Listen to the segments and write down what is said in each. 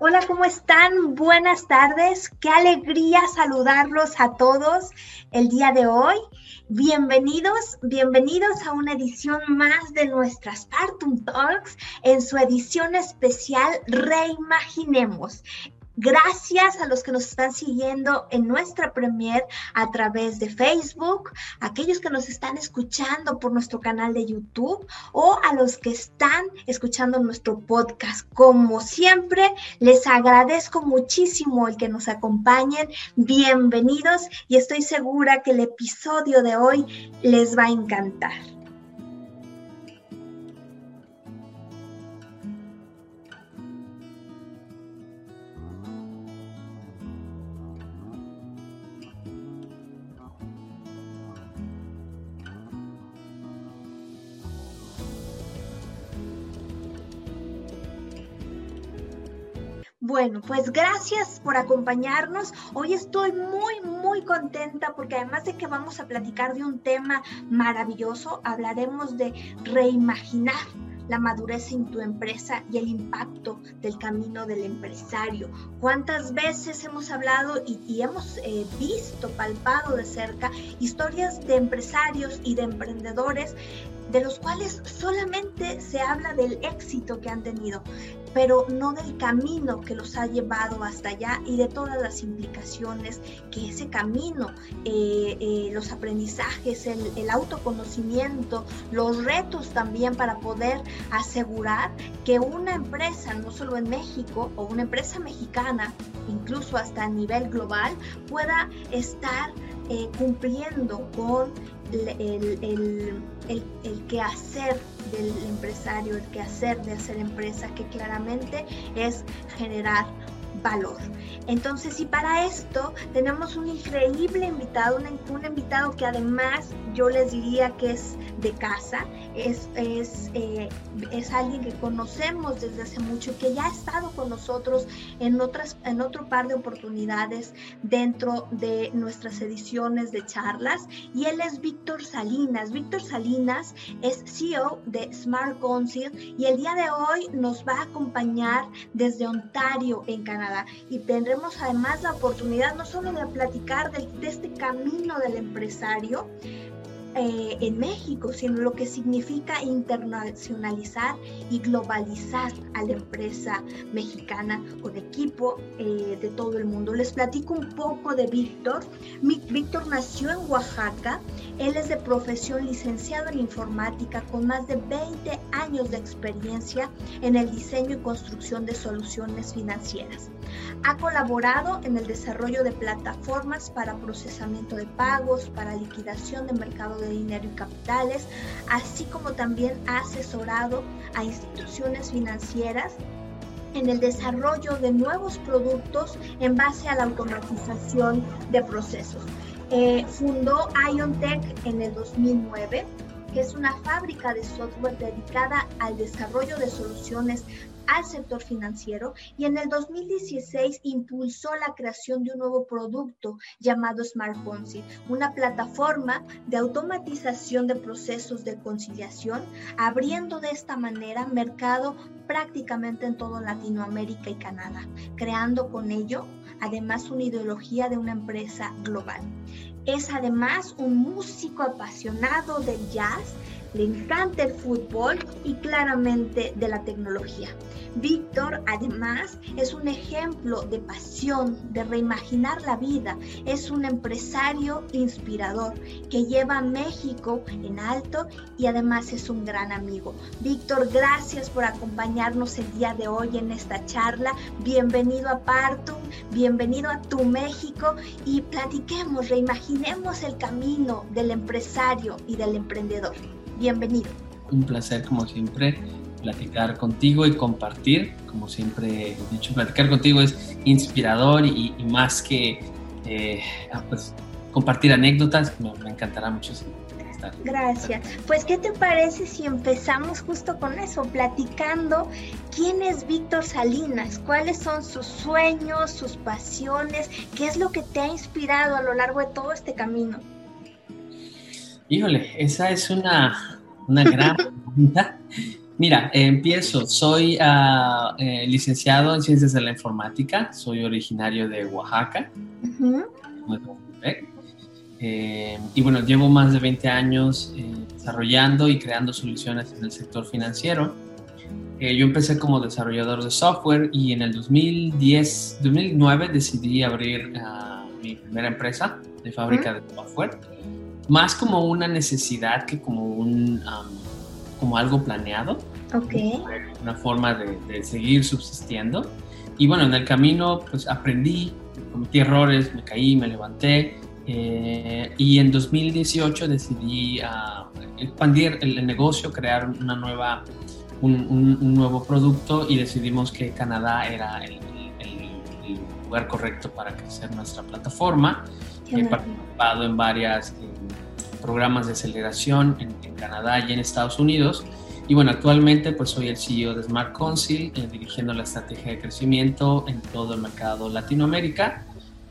Hola, ¿cómo están? Buenas tardes. Qué alegría saludarlos a todos el día de hoy. Bienvenidos, bienvenidos a una edición más de nuestras Partum Talks en su edición especial Reimaginemos. Gracias a los que nos están siguiendo en nuestra premier a través de Facebook, aquellos que nos están escuchando por nuestro canal de YouTube o a los que están escuchando nuestro podcast. Como siempre, les agradezco muchísimo el que nos acompañen. Bienvenidos y estoy segura que el episodio de hoy les va a encantar. Bueno, pues gracias por acompañarnos. Hoy estoy muy, muy contenta porque además de que vamos a platicar de un tema maravilloso, hablaremos de reimaginar la madurez en tu empresa y el impacto del camino del empresario. ¿Cuántas veces hemos hablado y, hemos eh, visto, palpado de cerca historias de empresarios y de emprendedores de los cuales solamente se habla del éxito que han tenido, pero no del camino que los ha llevado hasta allá y de todas las implicaciones que ese camino, eh, eh, los aprendizajes, el, autoconocimiento, los retos también para poder asegurar que una empresa, no solo en México, o una empresa mexicana, incluso hasta a nivel global, pueda estar eh, cumpliendo con el, el, el, quehacer del empresario, el quehacer de hacer empresa, que claramente es generar valor. Entonces, y para esto tenemos un increíble invitado, un, invitado que además yo les diría que es de casa, es, es, eh, es alguien que conocemos desde hace mucho, que ya ha estado con nosotros en, otras, en otro par de oportunidades dentro de nuestras ediciones de charlas, y él es Víctor Salinas. Víctor Salinas es CEO de Smart Council y el día de hoy nos va a acompañar desde Ontario, en Canadá y tendremos además la oportunidad no solo de platicar de, este camino del empresario, eh, en México, sino lo que significa internacionalizar y globalizar a la empresa mexicana con equipo eh, de todo el mundo. Les platico un poco de Víctor. Víctor nació en Oaxaca. Él es de profesión licenciado en informática con más de 20 años de experiencia en el diseño y construcción de soluciones financieras. Ha colaborado en el desarrollo de plataformas para procesamiento de pagos, para liquidación de mercado de dinero y capitales, así como también ha asesorado a instituciones financieras en el desarrollo de nuevos productos en base a la automatización de procesos. Eh, fundó IonTech en el 2009 que es una fábrica de software dedicada al desarrollo de soluciones al sector financiero y en el 2016 impulsó la creación de un nuevo producto llamado Smart Ponzi, una plataforma de automatización de procesos de conciliación, abriendo de esta manera mercado prácticamente en todo Latinoamérica y Canadá, creando con ello además una ideología de una empresa global. Es además un músico apasionado del jazz le encanta el fútbol y claramente de la tecnología. Víctor además es un ejemplo de pasión, de reimaginar la vida. Es un empresario inspirador que lleva a México en alto y además es un gran amigo. Víctor, gracias por acompañarnos el día de hoy en esta charla. Bienvenido a Partum, bienvenido a Tu México y platiquemos, reimaginemos el camino del empresario y del emprendedor. Bienvenido. Un placer, como siempre, platicar contigo y compartir. Como siempre he dicho, platicar contigo es inspirador y, más que eh, ah, pues, compartir anécdotas. Me, encantará mucho estar. Gracias. Pues, ¿qué te parece si empezamos justo con eso, platicando quién es Víctor Salinas? ¿Cuáles son sus sueños, sus pasiones? ¿Qué es lo que te ha inspirado a lo largo de todo este camino? Híjole, esa es una, una gran pregunta. Mira, empiezo. Soy uh, eh, licenciado en Ciencias de la Informática. Soy originario de Oaxaca. Eh, y bueno, llevo más de 20 años eh, desarrollando y creando soluciones en el sector financiero. Yo empecé como desarrollador de software y en el 2010, 2009 decidí abrir uh, mi primera empresa de fábrica de software, más como una necesidad que como un um, como algo planeado. Okay. Una forma de, de, seguir subsistiendo. Y bueno, en el camino pues aprendí, cometí errores, me caí, me levanté. Eh, y en 2018 decidí uh, expandir el, el, negocio, crear una nueva, un, un, un, nuevo producto y decidimos que Canadá era el, el lugar correcto para crecer nuestra plataforma. He participado en varios eh, programas de aceleración en, en Canadá y en Estados Unidos y bueno, actualmente pues soy el CEO de Smart Council, eh, dirigiendo la estrategia de crecimiento en todo el mercado Latinoamérica.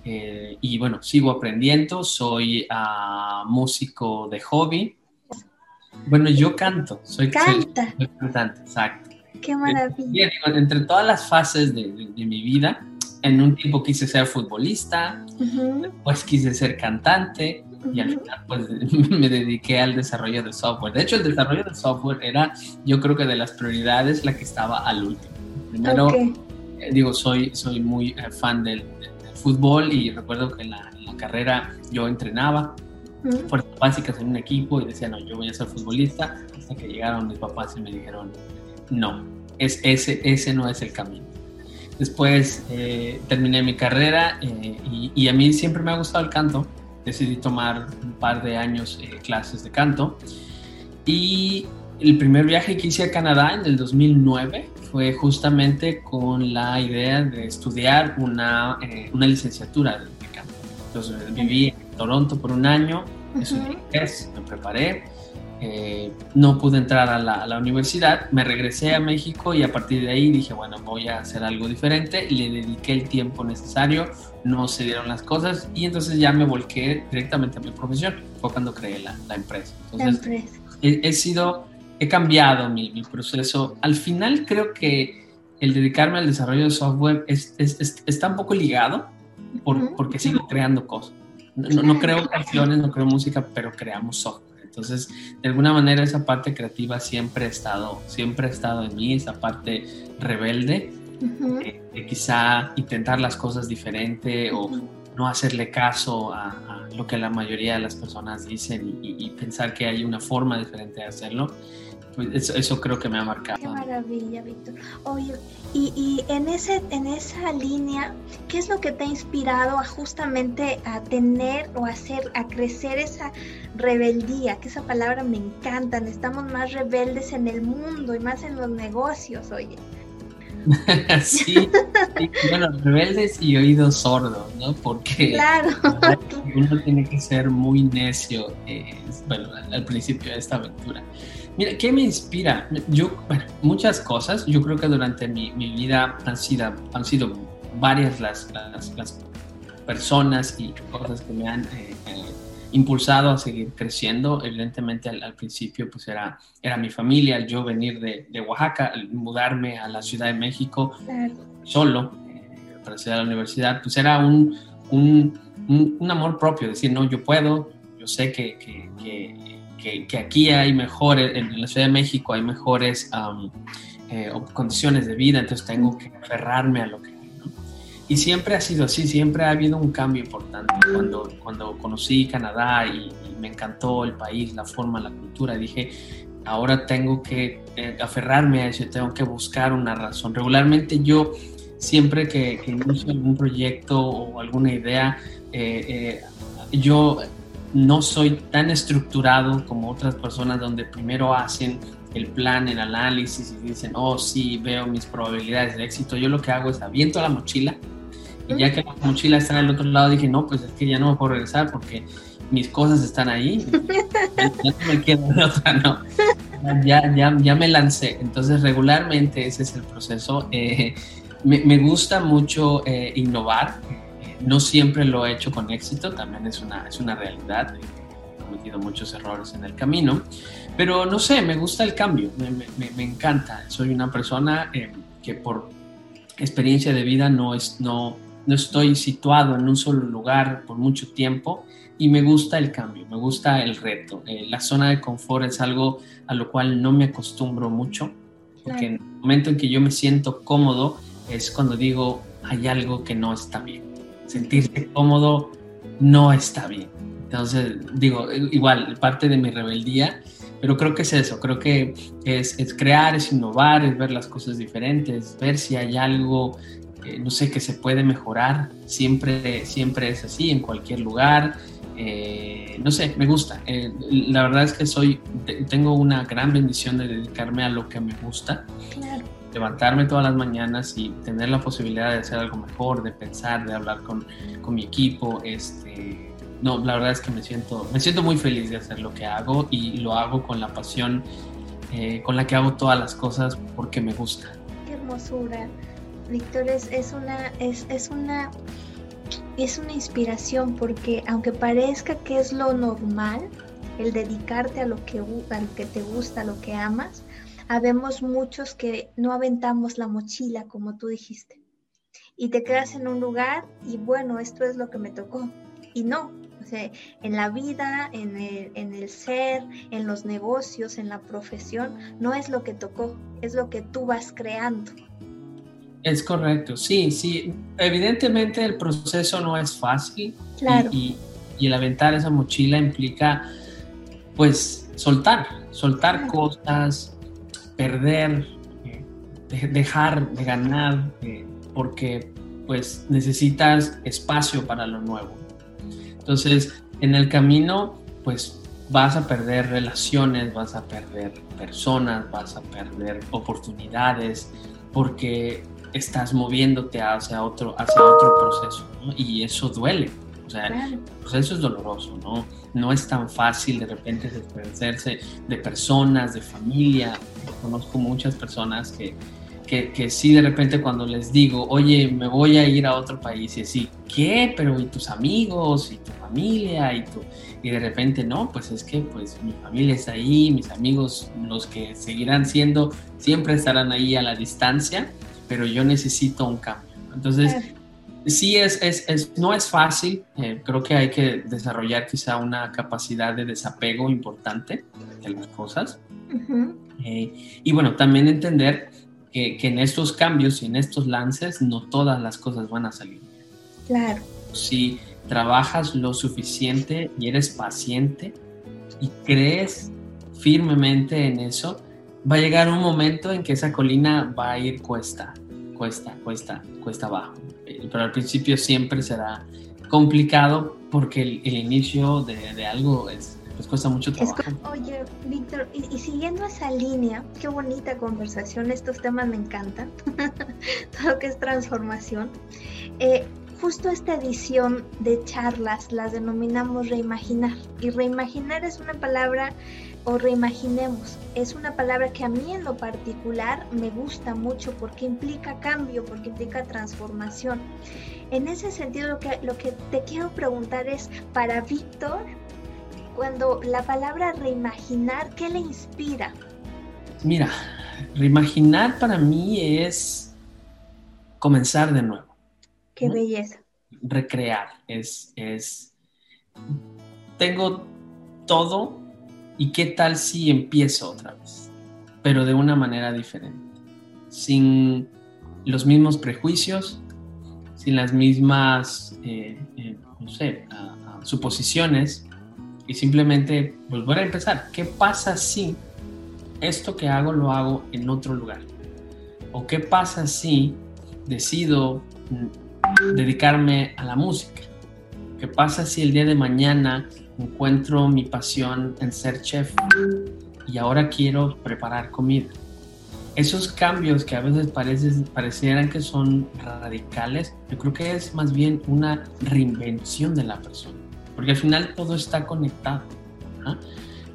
Eh, y bueno, sigo aprendiendo, soy uh, músico de hobby. Bueno, yo canto, soy, Canta. soy, soy cantante, exacto. Qué maravilla. Entre todas las fases de, de, de, mi vida, en un tiempo quise ser futbolista, uh -huh. después quise ser cantante, y al final pues me dediqué al desarrollo de software. De hecho, el desarrollo de software era, yo creo que de las prioridades, la que estaba al último. Primero, okay. eh, digo, soy, soy muy eh, fan del, del, del, fútbol y recuerdo que en la, en la carrera yo entrenaba uh -huh. fuerzas básicas en un equipo y decía, no, yo voy a ser futbolista, hasta que llegaron mis papás y me dijeron, no, es, ese, ese no es el camino. Después eh, terminé mi carrera eh, y, y a mí siempre me ha gustado el canto decidí tomar un par de años eh, clases de canto. Y el primer viaje que hice a Canadá en el 2009 fue justamente con la idea de estudiar una, eh, una licenciatura de, canto. Entonces viví en Toronto por un año, estudié uh -huh. inglés, me preparé. Eh, no pude entrar a la, a la, universidad, me regresé a México y a partir de ahí dije, bueno, voy a hacer algo diferente, le dediqué el tiempo necesario, no se dieron las cosas y entonces ya me volqué directamente a mi profesión, fue cuando creé la, la empresa. Entonces, la empresa. He, he, sido, he cambiado mi, mi, proceso. Al final creo que el dedicarme al desarrollo de software es, es, es, está un poco ligado por, uh -huh. porque sigo creando cosas. No, no creo canciones, no creo música, pero creamos software. Entonces, de alguna manera esa parte creativa siempre ha estado, siempre ha estado en mí, esa parte rebelde, uh -huh. eh, de quizá intentar las cosas diferente uh -huh. o no hacerle caso a, a, lo que la mayoría de las personas dicen y, y, pensar que hay una forma diferente de hacerlo. Eso, eso, creo que me ha marcado. Qué maravilla, Víctor. Oye, y, y, en, ese, en esa línea, ¿qué es lo que te ha inspirado a justamente a tener o hacer, a crecer esa rebeldía? Que esa palabra me encanta. Estamos más rebeldes en el mundo y más en los negocios, oye. sí, sí, bueno, rebeldes y oídos sordos, ¿no? Porque claro. uno tiene que ser muy necio, eh, bueno, al principio de esta aventura. Mira, ¿qué me inspira? Yo, bueno, muchas cosas. Yo creo que durante mi, mi vida han sido, han sido varias las, las, las, personas y cosas que me han eh, eh, impulsado a seguir creciendo. Evidentemente, al, al, principio, pues era, era mi familia, yo venir de, de Oaxaca, mudarme a la Ciudad de México claro. solo eh, para estudiar a la universidad, pues era un, un, un, un, amor propio, decir, no, yo puedo, yo sé que, que, que que, aquí hay mejores, en la Ciudad de México hay mejores eh, condiciones de vida, entonces tengo que aferrarme a lo que hay. Y siempre ha sido así, siempre ha habido un cambio importante. Cuando, cuando conocí Canadá y, me encantó el país, la forma, la cultura, dije, ahora tengo que eh, aferrarme a eso, tengo que buscar una razón. Regularmente yo, siempre que, que inicio algún proyecto o alguna idea, eh yo no soy tan estructurado como otras personas donde primero hacen el plan, el análisis y dicen, oh sí, veo mis probabilidades de éxito. Yo lo que hago es aviento la mochila y ya que la mochila está en el otro lado dije, no, pues es que ya no me puedo regresar porque mis cosas están ahí. ya no me quedo de otra, no. Ya, ya, ya me lancé. Entonces regularmente ese es el proceso. Eh, me, me, gusta mucho eh, innovar no siempre lo he hecho con éxito, también es una, es una realidad. cometido muchos errores en el camino, pero no sé, me gusta el cambio, me, encanta. Soy una persona eh, que por experiencia de vida no, es, no, no estoy situado en un solo lugar por mucho tiempo y me gusta el cambio, me gusta el reto. Eh, la zona de confort es algo a lo cual no me acostumbro mucho, porque en el momento en que yo me siento cómodo es cuando digo hay algo que no está bien. Sentirse cómodo no está bien. Entonces, digo, igual, parte de mi rebeldía, pero creo que es eso, creo que es, es crear, es innovar, es ver las cosas diferentes, ver si hay algo no sé, que se puede mejorar, siempre, siempre es así, en cualquier lugar, eh, no sé, me gusta. Eh, la verdad es que soy, tengo una gran bendición de dedicarme a lo que me gusta. Levantarme todas las mañanas y tener la posibilidad de hacer algo mejor, de pensar, de hablar con, con mi equipo. Este, no, la verdad es que me siento, me siento muy feliz de hacer lo que hago y lo hago con la pasión eh, con la que hago todas las cosas porque me gusta. Qué hermosura. Víctor, es, es, una, es, es, una, es una inspiración porque aunque parezca que es lo normal, el dedicarte a lo que, a lo que te gusta, a lo que amas, habemos muchos que no aventamos la mochila, como tú dijiste, y te quedas en un lugar y bueno, esto es lo que me tocó. Y no, o sea, en la vida, en el, en el ser, en los negocios, en la profesión, no es lo que tocó, es lo que tú vas creando. Es correcto, sí, sí. Evidentemente el proceso no es fácil claro. y, el aventar esa mochila implica, pues, soltar, soltar cosas, perder, eh, dejar de ganar, eh, porque, pues, necesitas espacio para lo nuevo. Entonces, en el camino, pues, vas a perder relaciones, vas a perder personas, vas a perder oportunidades, porque estás moviéndote hacia otro, hacia otro proceso. Y eso duele. O sea, el proceso es doloroso, ¿no? No es tan fácil de repente desprenderse de personas, de familia. Conozco muchas personas que, que, que, sí de repente cuando les digo, oye, me voy a ir a otro país y así, ¿qué? Pero ¿y tus amigos? ¿Y tu familia? ¿Y, tu... y de repente, no, pues es que pues mi familia está ahí, mis amigos, los que seguirán siendo, siempre estarán ahí a la distancia pero yo necesito un cambio. Entonces, sí, es, es, es, no es fácil, eh, creo que hay que desarrollar quizá una capacidad de desapego importante de las cosas. Eh, y bueno, también entender que, que, en estos cambios y en estos lances no todas las cosas van a salir. Claro. Si trabajas lo suficiente y eres paciente y crees firmemente en eso, va a llegar un momento en que esa colina va a ir cuesta cuesta, cuesta, cuesta abajo. Pero al principio siempre será complicado porque el, inicio de, algo es, pues cuesta mucho trabajo. oye, Víctor, y, siguiendo esa línea, qué bonita conversación, estos temas me encantan, todo lo que es transformación. Eh, justo esta edición de charlas las denominamos reimaginar, y reimaginar es una palabra o reimaginemos. Es una palabra que a mí en lo particular me gusta mucho porque implica cambio, porque implica transformación. En ese sentido, lo que, lo que te quiero preguntar es, para Víctor, cuando la palabra reimaginar, ¿qué le inspira? Mira, reimaginar para mí es comenzar de nuevo. Qué belleza. Recrear, es, es, tengo todo ¿Y qué tal si empiezo otra vez? Pero de una manera diferente, sin los mismos prejuicios, sin las mismas, eh, eh, no sé, suposiciones, y simplemente volver a empezar. ¿Qué pasa si esto que hago lo hago en otro lugar? ¿O qué pasa si decido mm, dedicarme a la música? ¿Qué pasa si el día de mañana encuentro mi pasión en ser chef y ahora quiero preparar comida. Esos cambios que a veces parecieran que son radicales, yo creo que es más bien una reinvención de la persona, porque al final todo está conectado.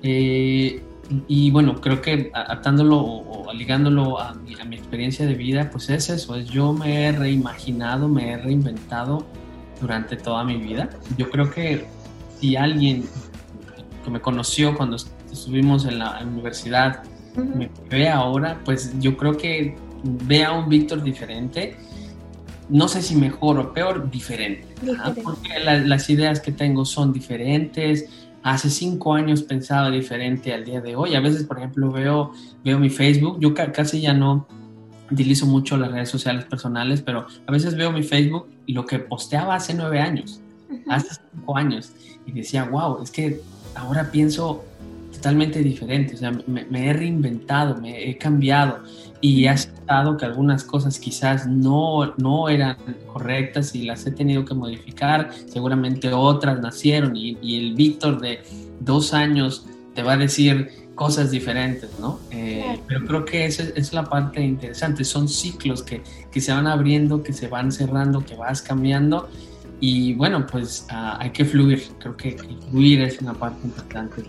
Eh, y bueno, creo que atándolo o, ligándolo a mi, a mi, experiencia de vida, pues es eso, es yo me he reimaginado, me he reinventado durante toda mi vida. Yo creo que si alguien que me conoció cuando estuvimos en la universidad, me ve ahora, pues yo creo que ve a un Víctor diferente. No sé si mejor o peor, diferente. porque las ideas que tengo son diferentes. Hace cinco años pensaba diferente al día de hoy. A veces, por ejemplo, veo, veo mi Facebook. Yo casi ya no utilizo mucho las redes sociales personales, pero a veces veo mi Facebook y lo que posteaba hace nueve años, hace cinco años, y decía, wow, es que ahora pienso totalmente diferente, o sea, me, he reinventado, me he cambiado y he aceptado que algunas cosas quizás no, no eran correctas y las he tenido que modificar, seguramente otras nacieron y, y el Víctor de dos años te va a decir, cosas diferentes, ¿no? Eh, pero creo que esa es la parte interesante, son ciclos que, que, se van abriendo, que se van cerrando, que vas cambiando y bueno, pues ah, hay que fluir, creo que, fluir es una parte importante.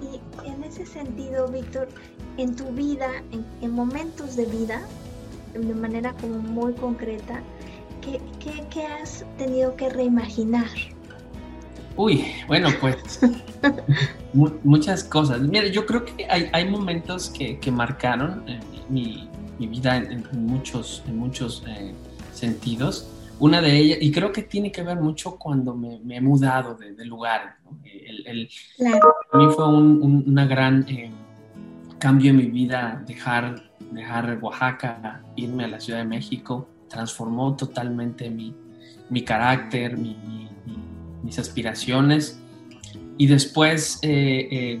Y en ese sentido, Víctor, en tu vida, en, en, momentos de vida, de manera como muy concreta, ¿qué, qué, qué has tenido que reimaginar? Uy, bueno, pues muchas cosas. Mira, yo creo que hay, hay momentos que, que marcaron eh, mi, mi, vida en, muchos, en muchos eh, sentidos. Una de ellas, y creo que tiene que ver mucho cuando me, he mudado de, lugar. El, el, A mí fue un, una gran eh, cambio en mi vida dejar, dejar Oaxaca, irme a la Ciudad de México. Transformó totalmente mi, mi carácter, mi mis aspiraciones. Y después, eh, eh,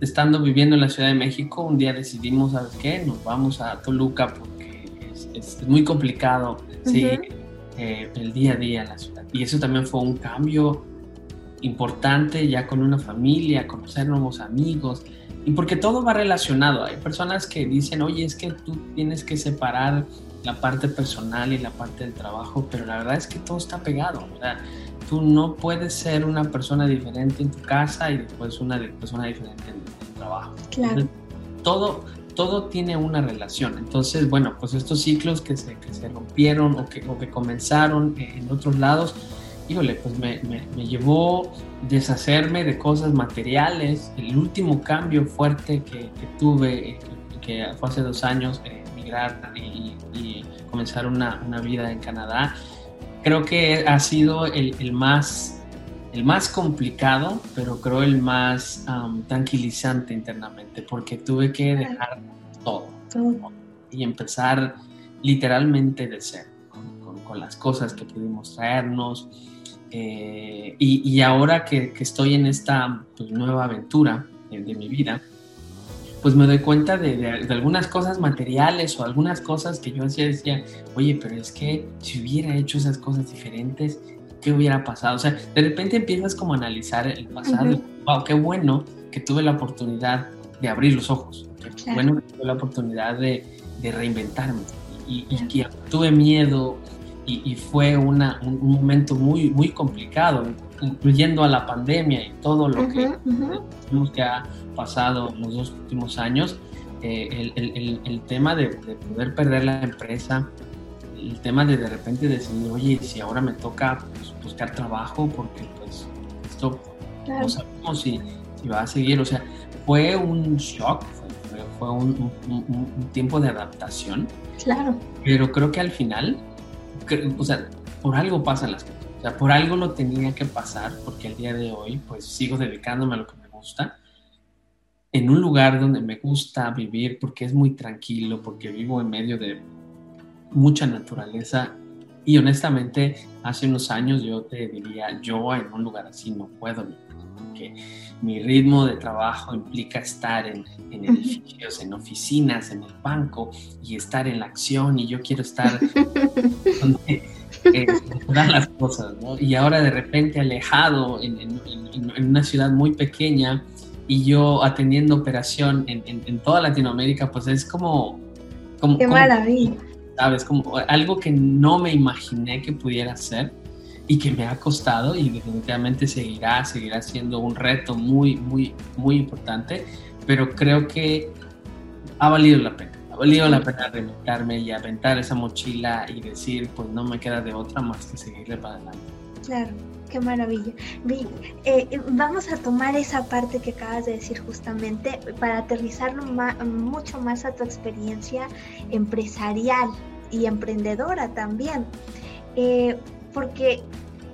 estando viviendo en la Ciudad de México, un día decidimos, ¿sabes qué? Nos vamos a Toluca porque es, muy complicado eh, el día a día en la ciudad. Y eso también fue un cambio importante ya con una familia, conocer nuevos amigos. Y porque todo va relacionado. Hay personas que dicen, oye, es que tú tienes que separar la parte personal y la parte del trabajo, pero la verdad es que todo está pegado. Sea, tú no puedes ser una persona diferente en tu casa y después una persona diferente en tu trabajo. Claro. todo, todo tiene una relación. Entonces, bueno, pues estos ciclos que se, que se rompieron o que, o que comenzaron en otros lados, híjole, pues me, me, llevó deshacerme de cosas materiales. El último cambio fuerte que, que tuve, eh, que, fue hace dos años, eh, emigrar y, y, comenzar una, una vida en Canadá, creo que ha sido el, más, el más complicado, pero creo el más tranquilizante internamente, porque tuve que dejar todo, y empezar literalmente de cero, con, las cosas que pudimos traernos. Eh, y, ahora que, estoy en esta pues, nueva aventura de mi vida, pues me doy cuenta de, algunas cosas materiales o algunas cosas que yo hacía, decía, oye, pero es que si hubiera hecho esas cosas diferentes, ¿qué hubiera pasado? O sea, de repente empiezas como a analizar el pasado, wow, qué bueno que tuve la oportunidad de abrir los ojos, qué bueno que tuve la oportunidad de, reinventarme. Y, que tuve miedo y, fue una, un, momento muy, muy complicado, incluyendo a la pandemia y todo lo que, que ha pasado en los dos últimos años, eh, el, el, tema de, poder perder la empresa, el tema de de repente decidir, oye, si ahora me toca pues, buscar trabajo, porque pues esto no sabemos si, si, va a seguir, o sea, fue un shock, fue, fue un, un, tiempo de adaptación. Claro. Pero creo que al final, o sea, por algo pasan las cosas. O sea, por algo lo tenía que pasar, porque el día de hoy, pues sigo dedicándome a lo que me gusta en un lugar donde me gusta vivir porque es muy tranquilo, porque vivo en medio de mucha naturaleza y honestamente hace unos años yo te diría, yo en un lugar así no puedo porque mi ritmo de trabajo implica estar en, edificios, en oficinas, en el banco y estar en la acción y yo quiero estar donde eh, las cosas, ¿no? Y ahora de repente alejado en una ciudad muy pequeña, y yo atendiendo operación en, en, toda Latinoamérica, pues es como... como ¡Qué maravilla! ¿Sabes? Como algo que no me imaginé que pudiera ser y que me ha costado y definitivamente seguirá, seguirá siendo un reto muy, muy, muy importante, pero creo que ha valido la pena. Ha valido la pena reinventarme y aventar esa mochila y decir, pues no me queda de otra más que seguirle para adelante. Claro qué maravilla. Eh, vamos a tomar esa parte que acabas de decir justamente para aterrizarlo mucho más a tu experiencia empresarial y emprendedora también. Eh, porque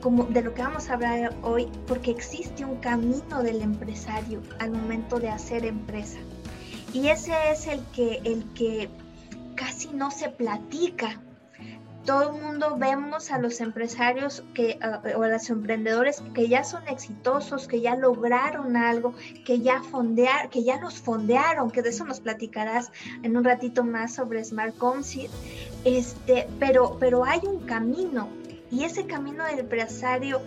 como de lo que vamos a hablar hoy, porque existe un camino del empresario al momento de hacer empresa. Y ese es el que, el que casi no se platica. Todo el mundo vemos a los empresarios que, o a los emprendedores que ya son exitosos, que ya lograron algo, que ya fondear, que ya nos fondearon, que de eso nos platicarás en un ratito más sobre Smart Concert. Este, pero, pero hay un camino y ese camino del empresario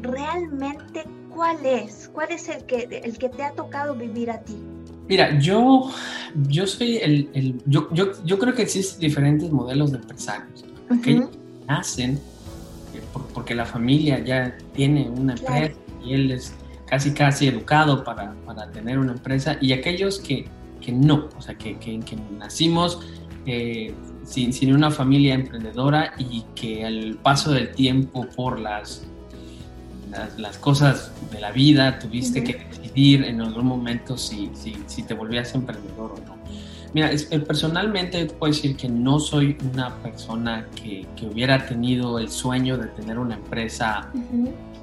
realmente cuál es? ¿Cuál es el que, el que te ha tocado vivir a ti? Mira, yo, yo soy el, el yo, yo, yo, creo que existen diferentes modelos de empresarios. Aquellos que nacen eh, porque la familia ya tiene una empresa y él es casi casi educado para, para tener una empresa. Y aquellos que, que no, o sea, que, que, que nacimos eh, sin, sin, una familia emprendedora y que al paso del tiempo por las, las, cosas de la vida tuviste que decidir en algún momento si, si, si, te volvías emprendedor o no. Mira, eh, personalmente puedo decir que no soy una persona que, que, hubiera tenido el sueño de tener una empresa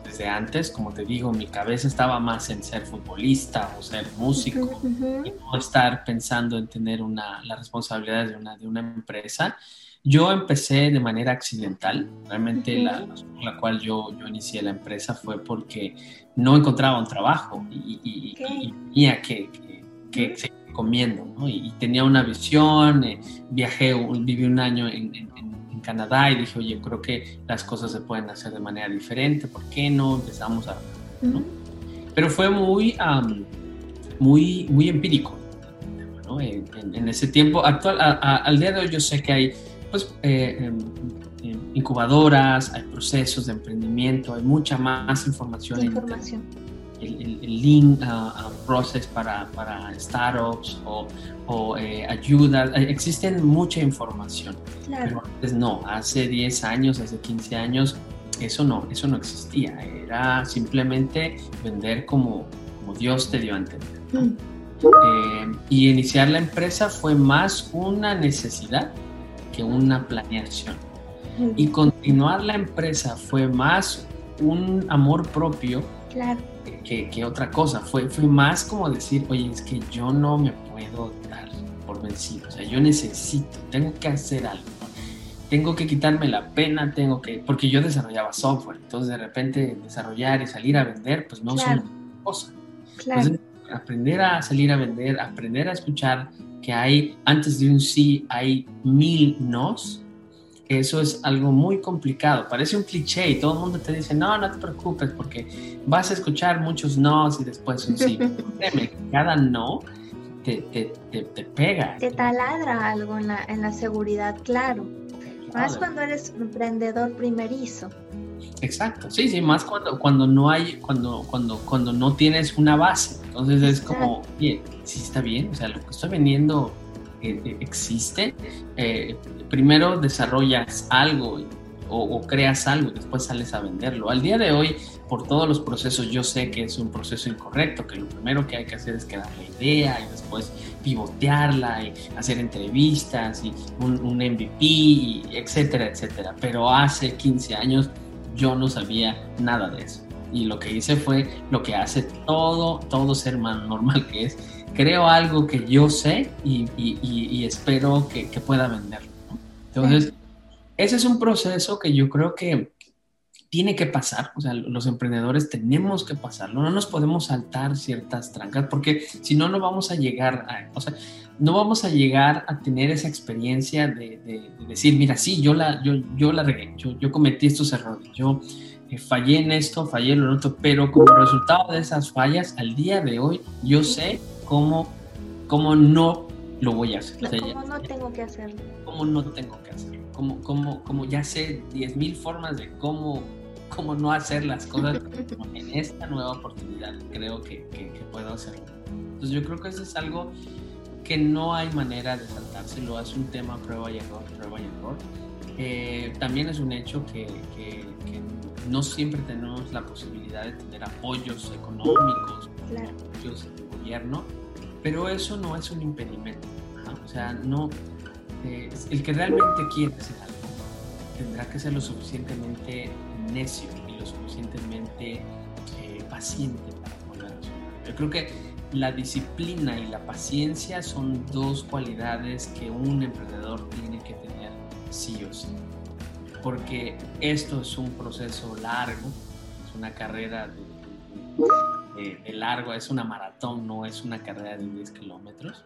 desde antes, como te digo, mi cabeza estaba más en ser futbolista o ser músico y no estar pensando en tener una, la responsabilidad de una, de una empresa. Yo empecé de manera accidental, realmente la, la, cual yo, yo inicié la empresa fue porque no encontraba un trabajo y, tenía que, que, seguir comiendo, ¿no? y, tenía una visión, eh, viajé, viví un año en, en Canadá y dije, oye, creo que las cosas se pueden hacer de manera diferente, ¿por qué no? Empezamos a... Pero fue muy, muy, muy empírico. ¿no? En, ese tiempo, actual, al día de hoy yo sé que hay pues, eh, em, em, incubadoras, hay procesos de emprendimiento, hay mucha más información. información el, el, Lean uh, Process para, para, startups o, o eh, ayudas. Eh, existen mucha información. Pero antes no, hace 10 años, hace 15 años, eso no, eso no existía. Era simplemente vender como, como Dios te dio a entender. Mm. Eh, y iniciar la empresa fue más una necesidad que una planeación. Mm. Y continuar la empresa fue más un amor propio claro que, otra cosa. Fue, fue más como decir, oye, es que yo no me puedo dar por vencido. O sea, yo necesito, tengo que hacer algo. Tengo que quitarme la pena, tengo que, porque yo desarrollaba software, entonces de repente desarrollar y salir a vender, pues no son cosas. Entonces, aprender a salir a vender, aprender a escuchar que hay, antes de un sí, hay mil nos, eso es algo muy complicado. Parece un cliché y todo el mundo te dice, no, no te preocupes porque vas a escuchar muchos no y después un sí. cada no te, te, te, pega. Te taladra algo en la, en la seguridad, claro. Más cuando eres emprendedor primerizo. Exacto, sí, sí, más cuando, cuando no hay, cuando, cuando, cuando no tienes una base. Entonces es como, oye, sí está bien, o sea, lo que estoy vendiendo eh, existe, eh, primero desarrollas algo o, creas algo y después sales a venderlo. Al día de hoy, por todos los procesos, yo sé que es un proceso incorrecto, que lo primero que hay que hacer es quedar la idea y después pivotearla y hacer entrevistas y un, MVP, etcétera, etcétera. Pero hace 15 años yo no sabía nada de eso. Y lo que hice fue lo que hace todo, todo ser humano normal, que es creo algo que yo sé y, y, espero que, que, pueda venderlo. Entonces, ese es un proceso que yo creo que tiene que pasar, o sea, los emprendedores tenemos que pasarlo, no nos podemos saltar ciertas trancas porque si no, no vamos a llegar a, o sea, no vamos a llegar a tener esa experiencia de, decir, mira, sí, yo la, yo, yo la regué, yo, yo cometí estos errores, yo eh, fallé en esto, fallé en lo otro, pero como resultado de esas fallas, al día de hoy, yo sé cómo, cómo no lo voy a hacer. ¿Cómo no tengo que hacerlo? ¿Cómo no tengo que hacerlo? Como, como, como ya sé 10.000 formas de cómo, cómo no hacer las cosas en esta nueva oportunidad creo que, que, puedo hacerlo. Entonces yo creo que eso es algo que no hay manera de saltárselo, es un tema prueba y error, prueba y error. Eh, también es un hecho que, que, no siempre tenemos la posibilidad de tener apoyos económicos, apoyos del gobierno, pero eso no es un impedimento. O sea, no, eh, el que realmente quiere hacer algo tendrá que ser lo suficientemente necio y lo suficientemente eh, paciente para poder. Yo creo que la disciplina y la paciencia son dos cualidades que un emprendedor tiene que tener sí o sí. Porque esto es un proceso largo, es una carrera de, largo, es una maratón, no es una carrera de 10 kilómetros.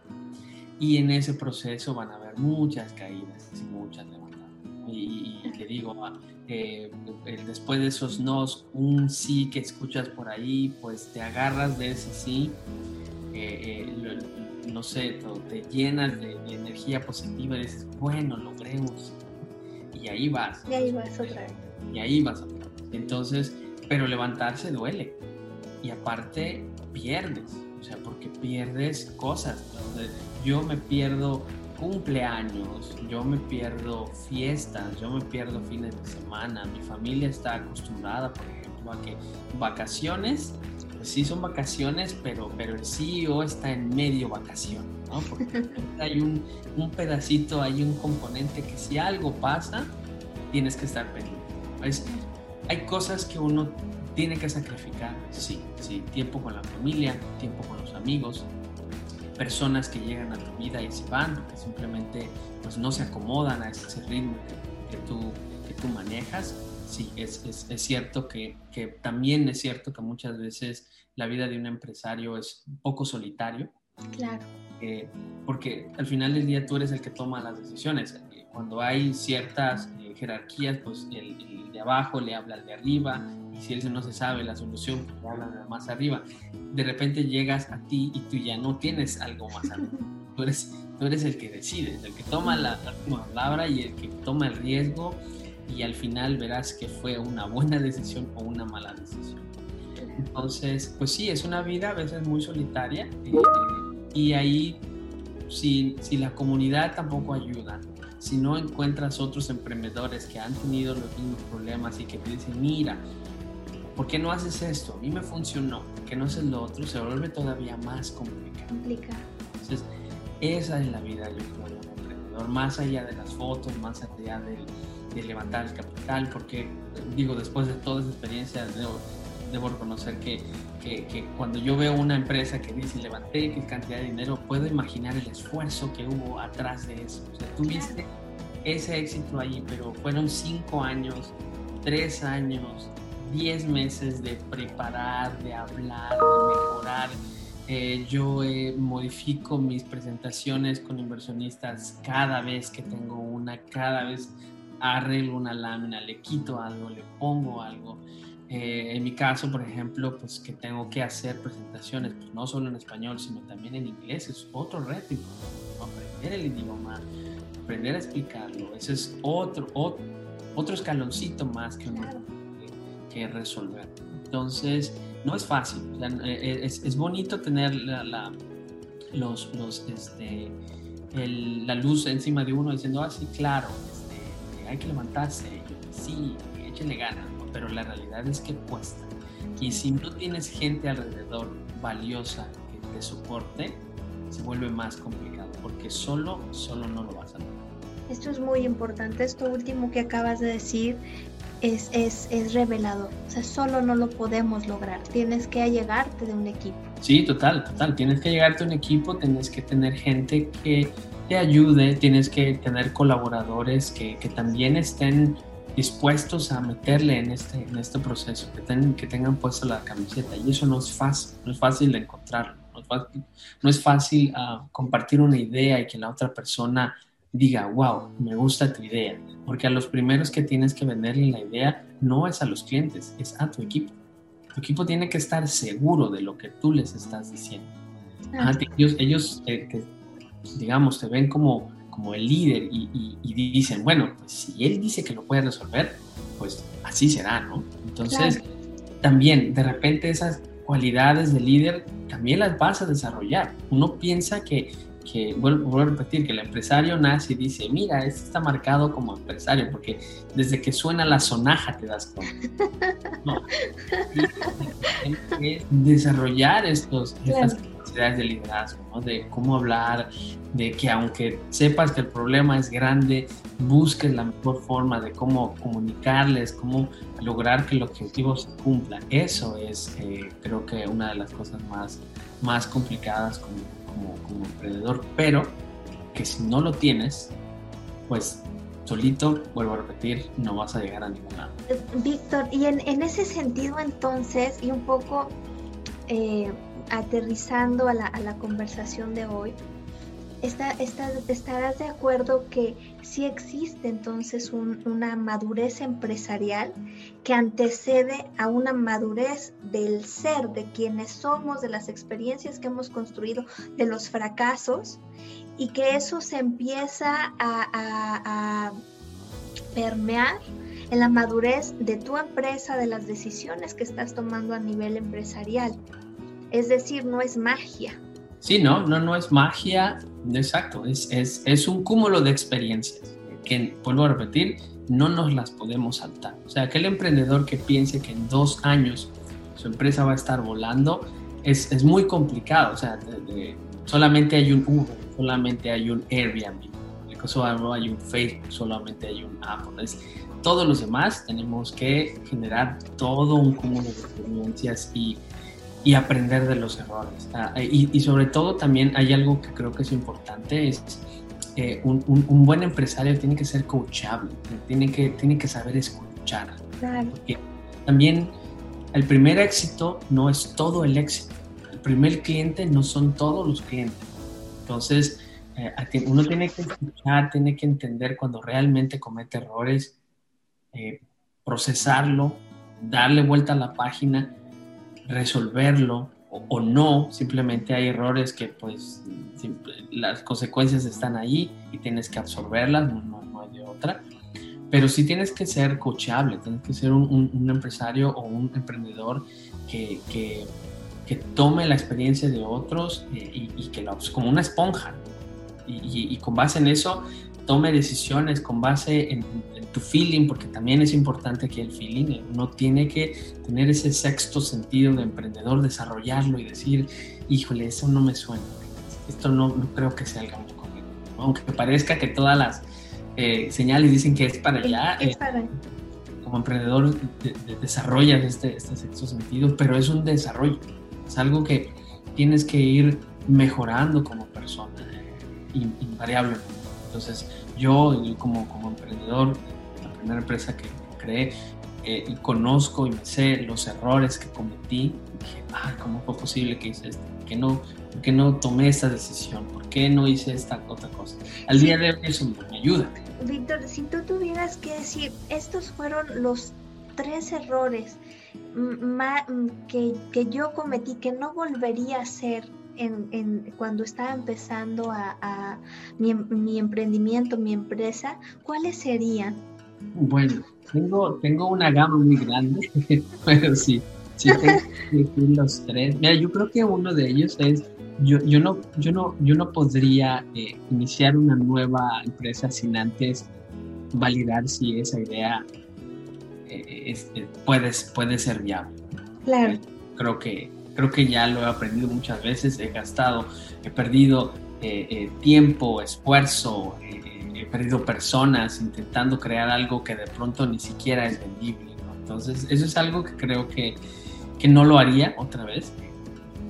Y en ese proceso van a haber muchas caídas y muchas levantadas. Y, le digo, ah, eh, después de esos nos, un sí que escuchas por ahí, pues te agarras de ese sí, eh, eh, no sé, te, llenas de, energía positiva y dices, bueno, logremos. Y ahí vas. Y ahí vas otra vez. Y ahí vas otra vez. Entonces, pero levantarse duele. Y aparte, pierdes. O sea, porque pierdes cosas. Yo me pierdo cumpleaños, yo me pierdo fiestas, yo me pierdo fines de semana. Mi familia está acostumbrada, por ejemplo, a que vacaciones, pues sí son vacaciones, pero, pero el CEO está en medio vacación, ¿no? Porque hay un, un pedacito, hay un componente que si algo pasa, tienes que estar pendiente. hay cosas que uno tiene que sacrificar, sí, sí, tiempo con la familia, tiempo con los amigos, personas que llegan a tu vida y se van porque simplemente pues, no se acomodan a ese ritmo que, tú, que tú manejas. Sí, es, es, es cierto que, que, también es cierto que muchas veces la vida de un empresario es un poco solitario. Claro. Eh, porque al final del día tú eres el que toma las decisiones. Cuando hay ciertas eh, jerarquías, pues el, el, de abajo le habla al de arriba, y si él no se sabe la solución, pues le hablan de más arriba. De repente llegas a ti y tú ya no tienes algo más arriba. Tú eres, tú eres el que decide, el que toma la última palabra y el que toma el riesgo y al final verás que fue una buena decisión o una mala decisión. Entonces, pues sí, es una vida a veces muy solitaria eh, y ahí si, si la comunidad tampoco ayuda, si no encuentras otros emprendedores que han tenido los mismos problemas y que te dicen, mira, ¿por qué no haces esto? A mí me funcionó, ¿por qué no haces lo otro? Se vuelve todavía más complicado. Complicado. Entonces, esa es la vida, yo creo, de un emprendedor, más allá de las fotos, más allá de, de levantar el capital, porque, digo, después de toda esa experiencia, debo, debo reconocer que, que, que, cuando yo veo una empresa que dice levanté qué cantidad de dinero, puedo imaginar el esfuerzo que hubo atrás de eso. O sea, tuviste ese éxito ahí, pero fueron cinco años, tres años, 10 meses de preparar, de hablar, de mejorar. Eh, yo eh, modifico mis presentaciones con inversionistas cada vez que tengo una, cada vez arreglo una lámina, le quito algo, le pongo algo. Eh, en mi caso, por ejemplo, pues que tengo que hacer presentaciones, pues no solo en español, sino también en inglés, es otro reto, aprender el idioma, aprender a explicarlo, ese es otro, otro, otro escaloncito más que uno resolver. Entonces, no es fácil. Eh, eh, es, bonito tener la, los, los, este, la luz encima de uno diciendo, ah, sí, claro, este, hay que levantarse, sí, échenle ganas, pero la realidad es que cuesta. Y si no tienes gente alrededor valiosa que te soporte, se vuelve más complicado, porque solo, solo no lo vas a lograr. Esto es muy importante, esto último que acabas de decir, es, es, es revelador. O sea, solo no lo podemos lograr. Tienes que llegarte de un equipo. Sí, total, total. Tienes que llegarte a un equipo, tienes que tener gente que te ayude, tienes que tener colaboradores que, que también estén dispuestos a meterle en este, en este proceso, que, ten, que tengan puesta la camiseta. Y eso no es fácil, no es fácil de encontrarlo, no es fácil, no es fácil uh, compartir una idea y que la otra persona diga, wow, me gusta tu idea. Porque a los primeros que tienes que venderle la idea no es a los clientes, es a tu equipo. Tu equipo tiene que estar seguro de lo que tú les estás diciendo. ellos, ellos eh, digamos, te ven como, como el líder y, dicen, bueno, pues si él dice que lo puede resolver, pues así será, ¿no? Entonces, también de repente esas cualidades de líder también las vas a desarrollar. Uno piensa que que vuelvo, a repetir, que el empresario nace y dice, mira, este está marcado como empresario, porque desde que suena la sonaja te das cuenta. ¿no? desarrollar estos, estas capacidades de liderazgo, ¿no? de cómo hablar, de que aunque sepas que el problema es grande, busques la mejor forma de cómo comunicarles, cómo lograr que el objetivo se cumpla. Eso es, eh, creo que, una de las cosas más, más complicadas como como, emprendedor, pero que si no lo tienes, pues solito, vuelvo a repetir, no vas a llegar a ningún lado. Víctor, y en, en ese sentido entonces, y un poco eh, aterrizando a la, a conversación de hoy, ¿estarás de acuerdo que sí existe entonces una madurez empresarial que antecede a una madurez del ser, de quienes somos, de las experiencias que hemos construido, de los fracasos, y que eso se empieza a permear en la madurez de tu empresa, de las decisiones que estás tomando a nivel empresarial? Es decir, no es magia, Sí, no, no, no es magia, exacto, es, es, es un cúmulo de experiencias que, vuelvo a repetir, no nos las podemos saltar. O sea, aquel emprendedor que piense que en dos años su empresa va a estar volando, es, es muy complicado. O sea, solamente hay un Uber, solamente hay un Airbnb, no hay un Facebook, solamente hay un Apple. Es, todos los demás tenemos que generar todo un cúmulo de experiencias y y aprender de los errores. Ah, y, sobre todo también hay algo que creo que es importante, es eh, un, un, buen empresario tiene que ser coachable, tiene que, tiene que saber escuchar. Porque también el primer éxito no es todo el éxito. El primer cliente no son todos los clientes. Entonces, eh, uno tiene que escuchar, tiene que entender cuando realmente comete errores, eh, procesarlo, darle vuelta a la página resolverlo o, no, simplemente hay errores que pues las consecuencias están ahí y tienes que absorberlas, no, no, hay de otra. Pero sí tienes que ser coachable, tienes que ser un, empresario o un emprendedor que, que, tome la experiencia de otros eh, y, que lo, como una esponja. Y, y, con base en eso tome decisiones con base en, tu feeling, porque también es importante que el feeling, uno tiene que tener ese sexto sentido de emprendedor, desarrollarlo y decir, híjole, eso no me suena, esto no, creo que sea algo muy Aunque parezca que todas las eh, señales dicen que es para allá, eh, como emprendedor desarrollas este, este sexto sentido, pero es un desarrollo, es algo que tienes que ir mejorando como persona, eh, invariablemente. Entonces, yo como, como emprendedor, la primera empresa que creé, eh, y conozco y me sé los errores que cometí, dije, ah, ¿cómo fue posible que hice esto? ¿Por qué no, por no tomé esta decisión? ¿Por qué no hice esta otra cosa? Al día de hoy eso me ayuda. Víctor, si tú tuvieras que decir, estos fueron los tres errores que, que yo cometí que no volvería a hacer en, cuando estaba empezando a, mi, emprendimiento, mi empresa, ¿cuáles serían? Bueno, tengo, tengo una gama muy grande, pero sí, sí tengo que decir los tres. Mira, yo creo que uno de ellos es, yo, yo, no, yo, no, yo no podría eh, iniciar una nueva empresa sin antes validar si esa idea eh, eh, puede, puede ser viable. Claro. Creo que Creo que ya lo he aprendido muchas veces, he gastado, he perdido eh, eh, tiempo, esfuerzo, eh, he perdido personas intentando crear algo que de pronto ni siquiera es vendible. Entonces, eso es algo que creo que, que no lo haría otra vez,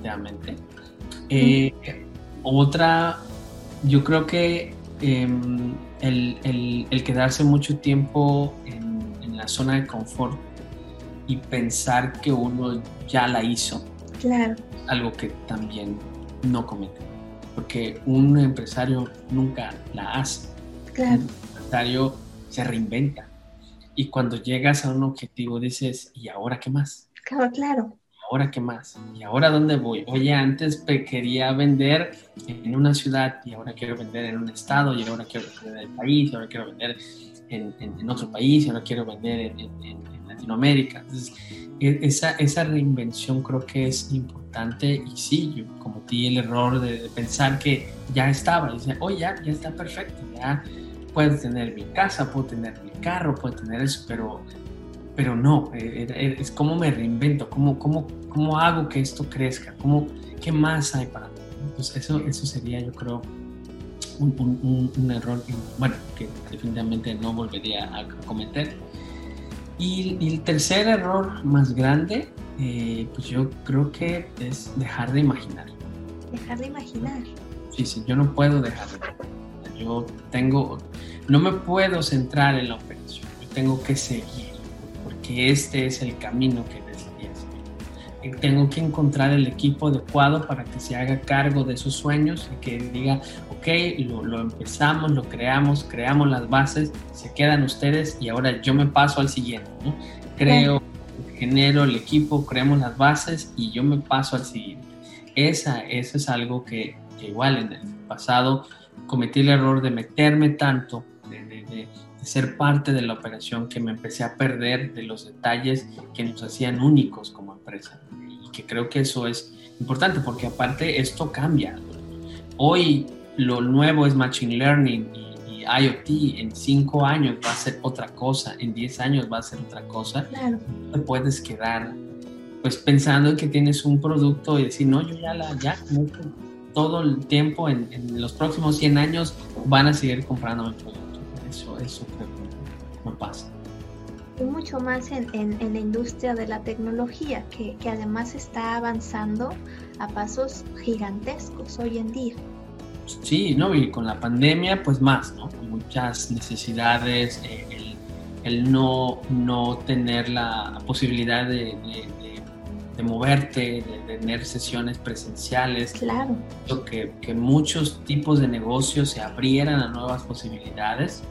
realmente. Otra, yo creo que em, el, el, quedarse mucho tiempo en la zona de confort y pensar que uno ya la hizo Claro. Algo que también no comete. Porque un empresario nunca la hace. Claro. Un empresario se reinventa. Y cuando llegas a un objetivo dices, ¿y ahora qué más? Claro, claro. ¿Y ahora qué más? ¿Y ahora dónde voy? Oye, antes quería vender en una ciudad y ahora quiero vender en un estado y ahora quiero vender en el país, y ahora quiero vender en, otro país y ahora quiero vender en, en Latinoamérica. Entonces, e, esa, esa reinvención creo que es importante y sí, yo cometí el error de, pensar que ya estaba, y decía, oh, ya, ya está perfecto, ya puedo tener mi casa, puedo tener mi carro, puedo tener eso, pero, pero no, e, e, es como me reinvento, cómo, cómo, cómo hago que esto crezca, cómo, qué más hay para mí. Pues eso, eso sería, yo creo, un, un, error, bueno, que definitivamente no volvería a cometer. Y, el tercer error más grande, eh, pues yo creo que es dejar de imaginar. Dejar de imaginar. Sí, sí, yo no puedo dejar de imaginar. Yo tengo, no me puedo centrar en la operación, yo tengo que seguir, porque este es el camino que tengo que encontrar el equipo adecuado para que se haga cargo de sus sueños y que diga, ok, lo, empezamos, lo creamos, creamos las bases, se quedan ustedes y ahora yo me paso al siguiente. Creo, genero el equipo, creamos las bases y yo me paso al siguiente. Esa, eso es algo que, igual en el pasado cometí el error de meterme tanto, de ser parte de la operación que me empecé a perder de los detalles que nos hacían únicos como empresa que creo que eso es importante porque aparte esto cambia. Hoy lo nuevo es Machine Learning y, IoT. En cinco años va a ser otra cosa, en diez años va a ser otra cosa. Claro. No te puedes quedar pues pensando en que tienes un producto y decir, no, yo ya la, ya, todo el tiempo, en, en los próximos 100 años van a seguir comprando mi producto. Eso, eso creo que no pasa y mucho más en, en, la industria de la tecnología, que, que, además está avanzando a pasos gigantescos hoy en día. Sí, ¿no? Y con la pandemia, pues más, ¿no? Muchas necesidades, eh, el, el, no, no tener la posibilidad de, de, de, moverte, de, tener sesiones presenciales. Claro. Que, que muchos tipos de negocios se abrieran a nuevas posibilidades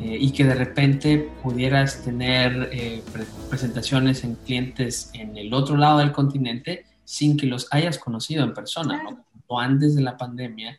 eh, y que de repente pudieras tener eh, presentaciones en clientes en el otro lado del continente sin que los hayas conocido en persona, ¿no? O antes de la pandemia,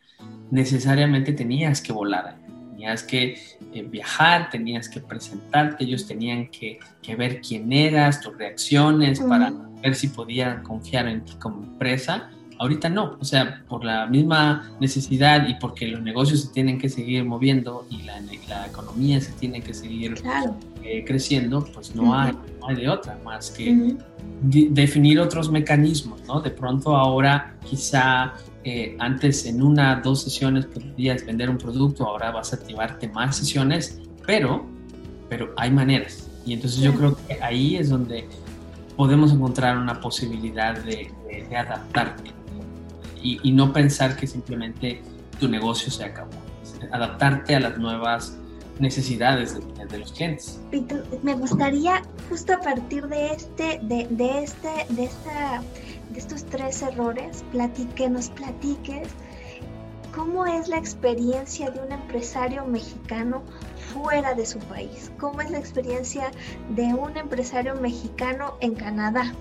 necesariamente tenías que volar, tenías que eh, viajar, tenías que presentarte, ellos tenían que, que ver quién eras, tus reacciones, para ver si podían confiar en ti como empresa Ahorita no, o sea, por la misma necesidad y porque los negocios se tienen que seguir moviendo y la, la economía se tiene que seguir eh, creciendo, pues no, hay, no hay de otra más que definir otros mecanismos, ¿no? De pronto ahora quizá eh, antes en una, dos sesiones podías vender un producto, ahora vas a activarte más sesiones, pero, pero hay maneras. Y entonces yo creo que ahí es donde podemos encontrar una posibilidad de, de, de adaptarte y, no pensar que simplemente tu negocio se acabó. Adaptarte a las nuevas necesidades de, los clientes. me gustaría justo a partir de este, de, de este, de esta, de estos tres errores, platique, nos platiques cómo es la experiencia de un empresario mexicano fuera de su país. ¿Cómo es la experiencia de un empresario mexicano en Canadá?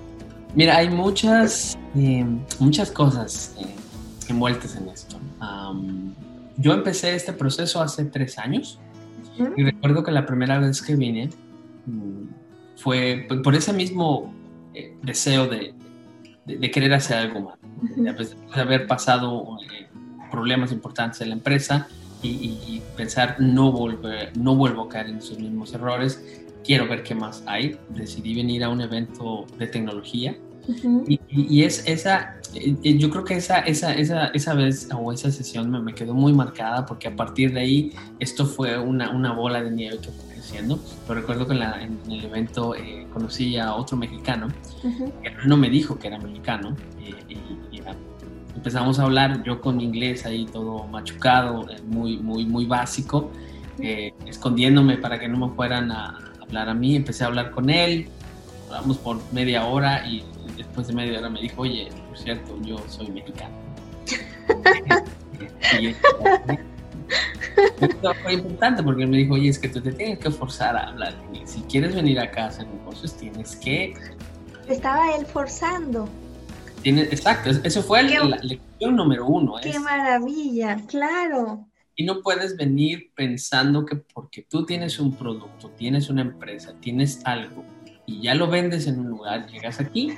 Mira, hay muchas, eh, muchas cosas eh, envueltas en esto. yo empecé este proceso hace tres años y recuerdo que la primera vez que vine mm, fue por ese mismo eh, deseo de, de, querer hacer algo más, de, haber pasado problemas importantes en la empresa y, y, pensar no, volver, no vuelvo a caer en esos mismos errores quiero ver qué más hay. Decidí venir a un evento de tecnología y, es esa, eh, eh, yo creo que esa, esa, esa, esa vez o esa sesión me, me, quedó muy marcada porque a partir de ahí esto fue una, una bola de nieve que fue creciendo. Pero recuerdo que en, el evento eh, conocí a otro mexicano, que no me dijo que era mexicano y, empezamos a hablar yo con inglés ahí todo machucado, muy, muy, muy básico, escondiéndome para que no me fueran a hablar a mí. Empecé a hablar con él, hablamos por media hora y después de media hora me dijo, oye, por cierto, yo soy mexicano. Esto fue importante porque me dijo, oye, es que tú te tienes que forzar a hablar. Si quieres venir acá a hacer negocios, tienes que... Estaba él forzando. Tiene, exacto, eso fue la lección número uno. Qué maravilla, claro. Y no puedes venir pensando que porque tú tienes un producto, tienes una empresa, tienes algo, y ya lo vendes en un lugar, llegas aquí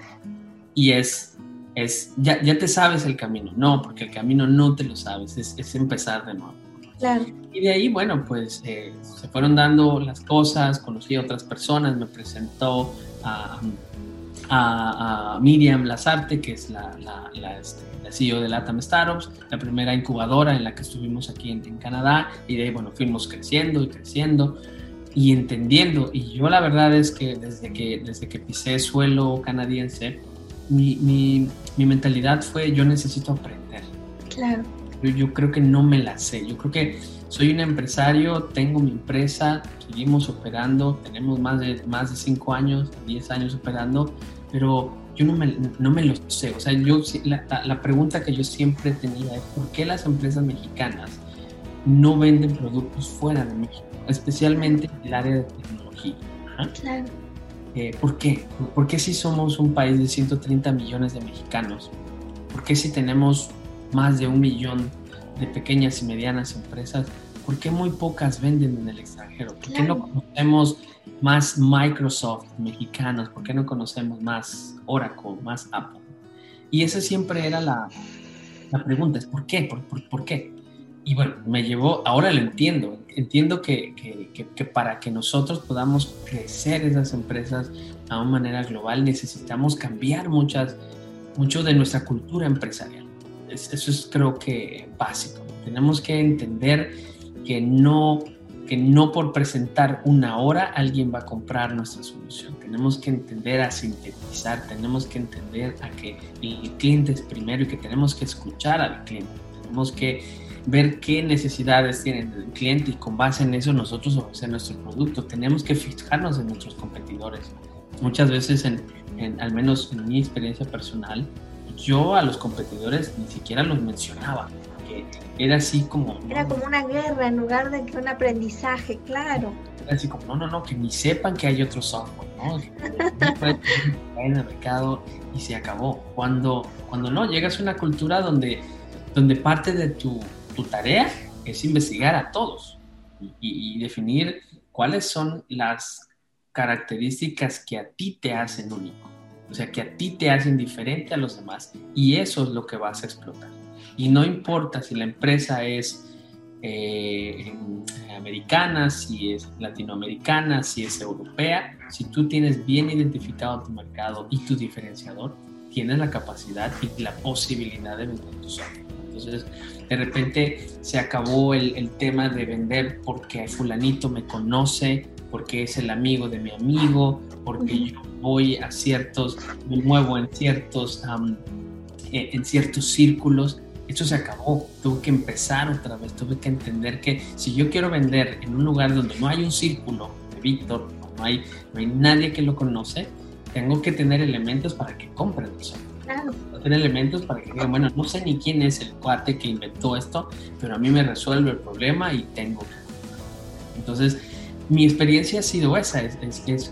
y es, es ya, ya te sabes el camino. No, porque el camino no te lo sabes, es, es empezar de nuevo. Claro. Y de ahí, bueno, pues eh, se fueron dando las cosas, conocí a otras personas, me presentó a, a, Miriam Lazarte, que es la, la, la, este, la, CEO de Latam Startups, la primera incubadora en la que estuvimos aquí en, en, Canadá, y de ahí, bueno, fuimos creciendo y creciendo y entendiendo. Y yo la verdad es que desde que, desde que pisé suelo canadiense, mi, mi, mi mentalidad fue yo necesito aprender. Claro yo, creo que no me la sé. Yo creo que soy un empresario, tengo mi empresa, seguimos operando, tenemos más de, más de 5 años, 10 años operando, pero yo no me, no me lo sé. O sea, yo, la, la, pregunta que yo siempre tenía es ¿por qué las empresas mexicanas no venden productos fuera de México? Especialmente en el área de tecnología. Claro. Eh, ¿Por qué? ¿Por qué si somos un país de 130 millones de mexicanos? ¿Por qué si tenemos más de un millón de pequeñas y medianas empresas, ¿por qué muy pocas venden en el extranjero? ¿Por qué no conocemos más Microsoft mexicanos? ¿Por qué no conocemos más Oracle, más Apple? Y esa siempre era la, la pregunta, es ¿por qué? ¿Por, por, qué? Y bueno, me llevó, ahora lo entiendo, entiendo que, que, que, para que nosotros podamos crecer esas empresas a una manera global necesitamos cambiar muchas, mucho de nuestra cultura empresarial eso es creo que básico. Tenemos que entender que no, que no por presentar una hora alguien va a comprar nuestra solución. Tenemos que entender a sintetizar, tenemos que entender a que el cliente es primero y que tenemos que escuchar al cliente. Tenemos que ver qué necesidades tiene el cliente y con base en eso nosotros ofrecer nuestro producto. Tenemos que fijarnos en nuestros competidores. Muchas veces, en, al menos en mi experiencia personal, yo a los competidores ni siquiera los mencionaba, era así como... Era como una guerra en lugar de que un aprendizaje, claro. Era así como, no, no, no, que ni sepan que hay otro software, ¿no? en el mercado y se acabó. Cuando, cuando no, llegas a una cultura donde, donde parte de tu, tu tarea es investigar a todos y, y definir cuáles son las características que a ti te hacen único. O sea, que a ti te hacen diferente a los demás y eso es lo que vas a explotar. Y no importa si la empresa es eh, americana, si es latinoamericana, si es europea, si tú tienes bien identificado tu mercado y tu diferenciador, tienes la capacidad y la posibilidad de vender tu software. Entonces, de repente se acabó el, el, tema de vender porque fulanito me conoce, porque es el amigo de mi amigo, porque yo voy a ciertos, me muevo en ciertos, eh, en ciertos círculos. Eso se acabó, tuve que empezar otra vez, tuve que entender que si yo quiero vender en un lugar donde no hay un círculo de Víctor, no hay, no hay nadie que lo conoce, tengo que tener elementos para que compren eso. Claro. Tener elementos para que digan, bueno, no sé ni quién es el cuate que inventó esto, pero a mí me resuelve el problema y tengo que. Entonces, mi experiencia ha sido esa, es, es,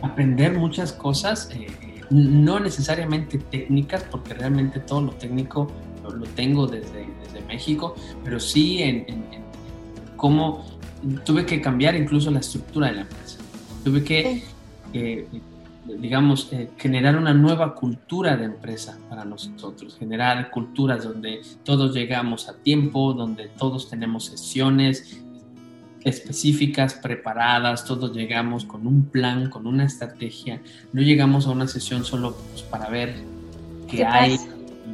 aprender muchas cosas, eh, no necesariamente técnicas, porque realmente todo lo técnico lo, tengo desde, desde, México, pero sí en, cómo tuve que cambiar incluso la estructura de la empresa. Tuve que, eh, digamos, eh, generar una nueva cultura de empresa para nosotros, generar culturas donde todos llegamos a tiempo, donde todos tenemos sesiones, específicas, preparadas, todos llegamos con un plan, con una estrategia, no llegamos a una sesión solo pues, para ver qué, hay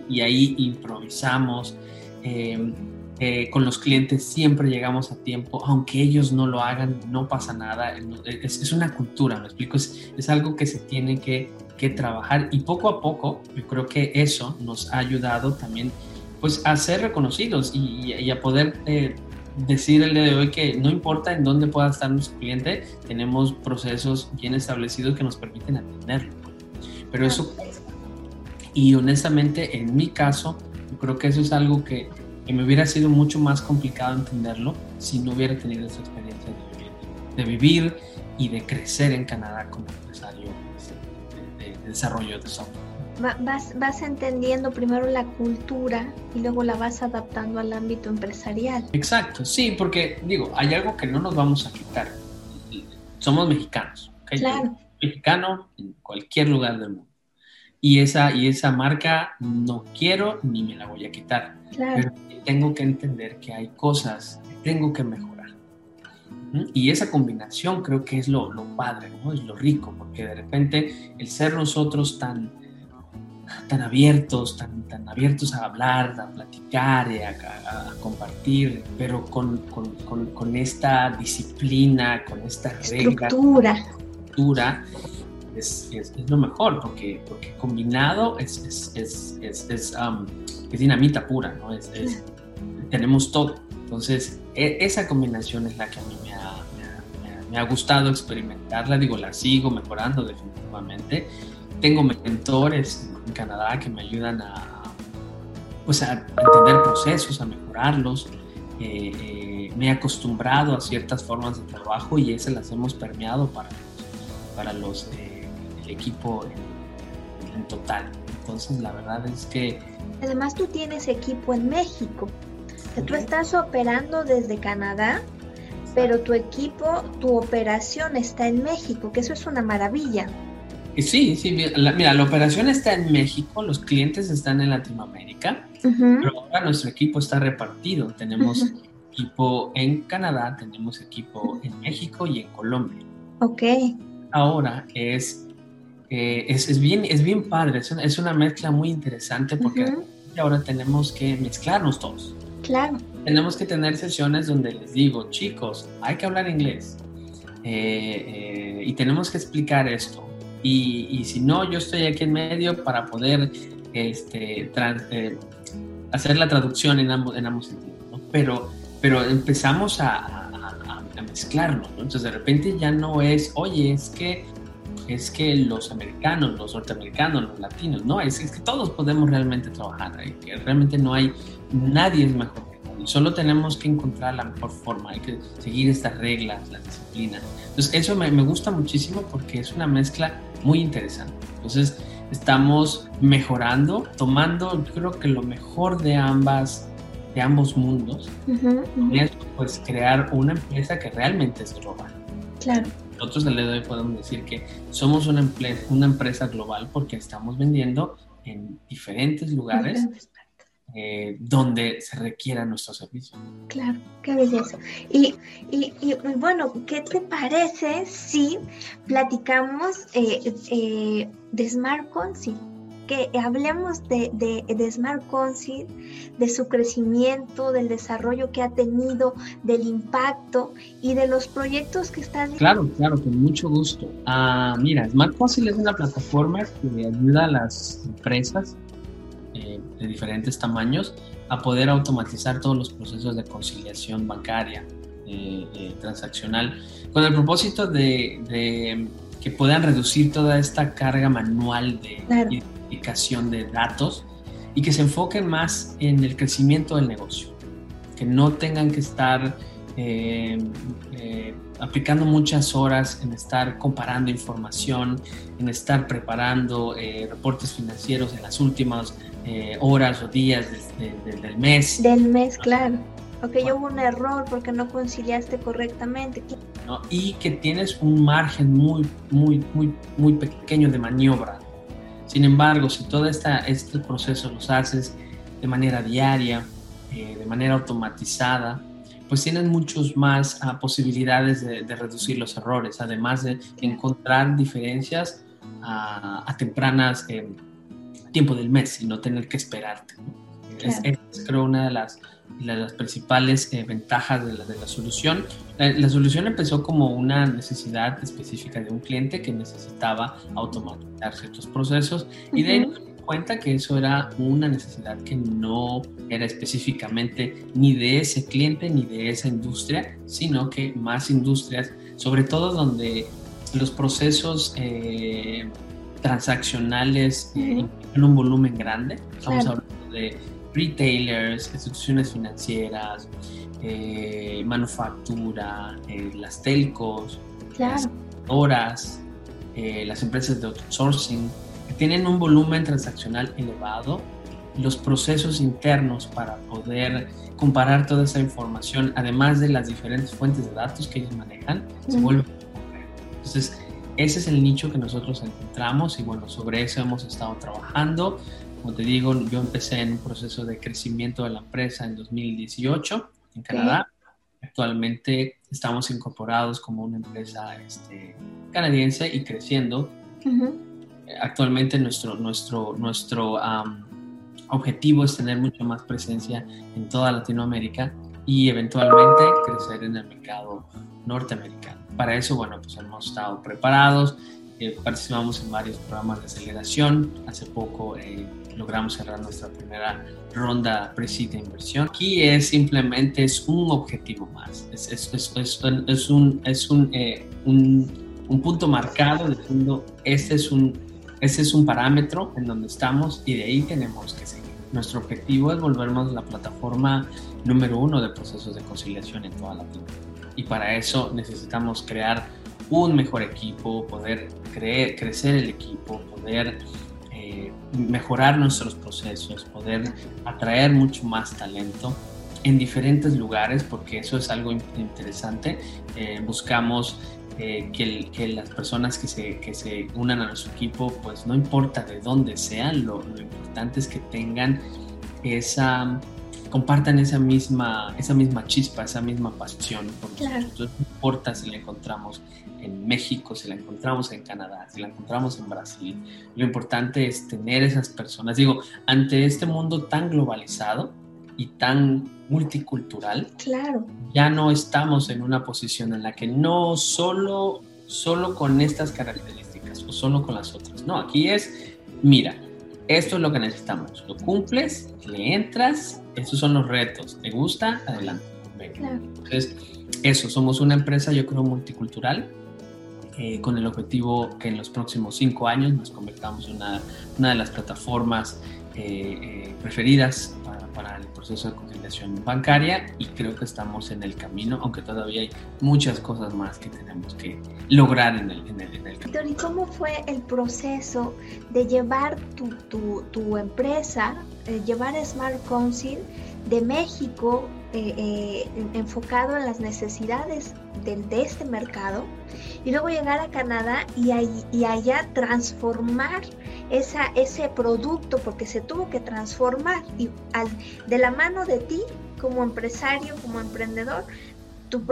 y ahí improvisamos. Em, eh, con los clientes siempre llegamos a tiempo, aunque ellos no lo hagan, no pasa nada, es, es una cultura, me explico, es, es algo que se tiene que, que, trabajar y poco a poco yo creo que eso nos ha ayudado también pues a ser reconocidos y, y a poder eh, decir el día de hoy que no importa en dónde pueda estar nuestro cliente, tenemos procesos bien establecidos que nos permiten atenderlo. Pero eso, y honestamente, en mi caso, yo creo que eso es algo que, que me hubiera sido mucho más complicado entenderlo si no hubiera tenido esa experiencia de vivir, de vivir y de crecer en Canadá como empresario de, de, de desarrollo de software vas, vas entendiendo primero la cultura y luego la vas adaptando al ámbito empresarial. Exacto, sí, porque digo, hay algo que no nos vamos a quitar. Somos mexicanos. Claro. mexicano en cualquier lugar del mundo. Y esa, y esa marca no quiero ni me la voy a quitar. Pero tengo que entender que hay cosas que tengo que mejorar. Y esa combinación creo que es lo, lo padre, ¿no? es lo rico, porque de repente el ser nosotros tan, tan abiertos, tan, tan abiertos a hablar, a platicar, a, compartir, pero con, con, con, esta disciplina, con esta regla, estructura, estructura es, es, lo mejor, porque, porque combinado es, es, um, dinamita pura, ¿no? tenemos todo. Entonces, e, esa combinación es la que a mí me ha, me ha gustado experimentarla, digo, la sigo mejorando definitivamente. Tengo mentores en Canadá que me ayudan a, pues a entender procesos, a mejorarlos. Eh, eh, me he acostumbrado a ciertas formas de trabajo y esas las hemos permeado para, para los eh, equipo en, total. Entonces, la verdad es que... Además, tú tienes equipo en México. Tú estás operando desde Canadá, pero tu equipo, tu operación está en México, que eso es una maravilla. Sí, sí, mira, la operación está en México, los clientes están en Latinoamérica, pero ahora nuestro equipo está repartido. Tenemos equipo en Canadá, tenemos equipo en México y en Colombia. Ok. Ahora es, eh, es, bien, es bien padre, es una, es una mezcla muy interesante porque ahora tenemos que mezclarnos todos. Claro. Tenemos que tener sesiones donde les digo, chicos, hay que hablar inglés. Eh, eh, y tenemos que explicar esto y, si no, yo estoy aquí en medio para poder este, eh, hacer la traducción en ambos, en ambos sentidos, pero, pero empezamos a, a, a mezclarnos, entonces de repente ya no es, oye, es que es que los americanos, los norteamericanos, los latinos, no, es, es que todos podemos realmente trabajar, que realmente no hay, nadie es mejor Solo tenemos que encontrar la mejor forma, hay que seguir estas reglas, la disciplina. Entonces, eso me, me gusta muchísimo porque es una mezcla muy interesante. Entonces, estamos mejorando, tomando, yo creo que lo mejor de ambas de ambos mundos y pues crear una empresa que realmente es global. Claro. Nosotros de hoy podemos decir que somos una, una empresa global porque estamos vendiendo en diferentes lugares eh, donde se requiera nuestro servicio. Claro, qué belleza. Y, y, y bueno, ¿qué te parece si platicamos eh, eh, de Smart Council? Que hablemos de, de, Smart Council, de su crecimiento, del desarrollo que ha tenido, del impacto y de los proyectos que están. Claro, claro, con mucho gusto. Ah, mira, Smart Council es una plataforma que ayuda a las empresas eh, de diferentes tamaños a poder automatizar todos los procesos de conciliación bancaria eh, eh, transaccional con el propósito de, que puedan reducir toda esta carga manual de datos y que se enfoquen más en el crecimiento del negocio, que no tengan que estar aplicando muchas horas en estar comparando información, en estar preparando reportes financieros en las últimas eh, horas o días del mes. Del mes, claro. Porque yo hubo un error porque no conciliaste correctamente. Y que tienes un margen muy, muy, muy, muy pequeño de maniobra. Sin embargo, si todo esta, este proceso los haces de manera diaria, eh, de manera automatizada, pues tienes muchos más ah, posibilidades de, reducir los errores, además de encontrar diferencias ah, a tempranas eh, tiempo del mes y no tener que esperarte. Es, creo una de las, las principales eh, ventajas de la, de la solución. La, solución empezó como una necesidad específica de un cliente que necesitaba automatizar ciertos procesos y de ahí cuenta que eso era una necesidad que no era específicamente ni de ese cliente ni de esa industria, sino que más industrias, sobre todo donde los procesos eh, transaccionales eh, en un volumen grande. Estamos hablando de retailers, instituciones financieras, eh, manufactura, eh, las telcos, las horas, las empresas de outsourcing, que tienen un volumen transaccional elevado. Los procesos internos para poder comparar toda esa información, además de las diferentes fuentes de datos que ellos manejan, se vuelven Entonces, ese es el nicho que nosotros encontramos y bueno, sobre eso hemos estado trabajando. Como te digo, yo empecé en un proceso de crecimiento de la empresa en 2018 en Canadá. Actualmente estamos incorporados como una empresa este, canadiense y creciendo. Actualmente nuestro, nuestro, nuestro objetivo es tener mucho más presencia en toda Latinoamérica y eventualmente crecer en el mercado norteamericano. Para eso, bueno, pues hemos estado preparados, eh, participamos en varios programas de aceleración. Hace poco eh, logramos cerrar nuestra primera ronda pre de inversión. Aquí es simplemente es un objetivo más, es, es, es, es un, es un, eh, un, un, punto marcado diciendo este es un, este es un parámetro en donde estamos y de ahí tenemos que seguir. Nuestro objetivo es volvernos la plataforma número uno de procesos de conciliación en toda Latinoamérica. Y para eso necesitamos crear un mejor equipo, poder creer, crecer el equipo, poder eh, mejorar nuestros procesos, poder atraer mucho más talento en diferentes lugares, porque eso es algo interesante. Eh, buscamos eh, que, que, las personas que se, que se unan a nuestro equipo, pues no importa de dónde sean, lo, lo importante es que tengan esa compartan esa misma, esa misma chispa, esa misma pasión. Porque claro. no importa si la encontramos en México, si la encontramos en Canadá, si la encontramos en Brasil. Lo importante es tener esas personas. Digo, ante este mundo tan globalizado y tan multicultural, claro. ya no estamos en una posición en la que no solo, solo con estas características o solo con las otras. No, aquí es, mira, esto es lo que necesitamos. Lo cumples, le entras, estos son los retos. ¿Te gusta? Adelante. Entonces, eso, somos una empresa, yo creo, multicultural, eh, con el objetivo que en los próximos cinco años nos convertamos en una, una de las plataformas eh, eh, preferidas para, el proceso de conciliación bancaria y creo que estamos en el camino, aunque todavía hay muchas cosas más que tenemos que lograr en el, en el, en el camino. ¿Y cómo fue el proceso de llevar tu, tu, tu empresa, llevar Smart Council de México eh, eh, enfocado en las necesidades de, de, este mercado y luego llegar a Canadá y, y allá transformar esa, ese producto porque se tuvo que transformar y al, de la mano de ti como empresario, como emprendedor, tu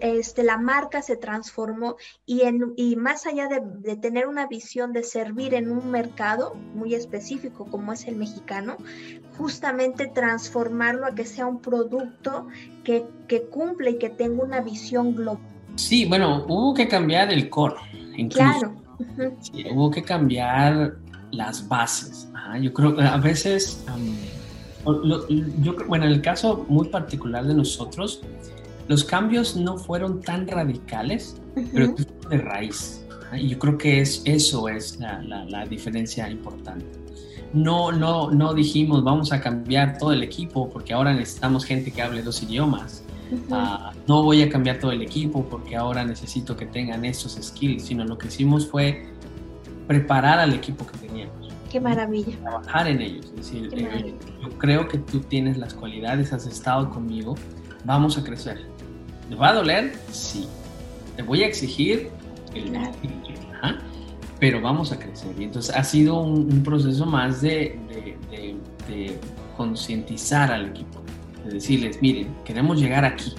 este, la marca se transformó y, en, y más allá de, de, tener una visión de servir en un mercado muy específico como es el mexicano, justamente transformarlo a que sea un producto que, que cumple y que tenga una visión global. Sí, bueno, hubo que cambiar el core. Incluso. Claro. Sí, hubo que cambiar las bases. Ajá, yo creo que a veces, um, yo, bueno, en el caso muy particular de nosotros, los cambios no fueron tan radicales, uh -huh. pero de raíz. Y yo creo que es, eso es la, la, la, diferencia importante. No, no, no dijimos vamos a cambiar todo el equipo porque ahora necesitamos gente que hable dos idiomas. Uh -huh. uh, no voy a cambiar todo el equipo porque ahora necesito que tengan estos skills, sino lo que hicimos fue preparar al equipo que teníamos. Qué maravilla. Trabajar en ellos. Es decir, eh, yo creo que tú tienes las cualidades, has estado conmigo, vamos a crecer. ¿Te va a doler? Sí. ¿Te voy a exigir? El. Ajá. Pero vamos a crecer. Y entonces ha sido un, un proceso más de, de, de, de concientizar al equipo. De decirles, miren, queremos llegar aquí.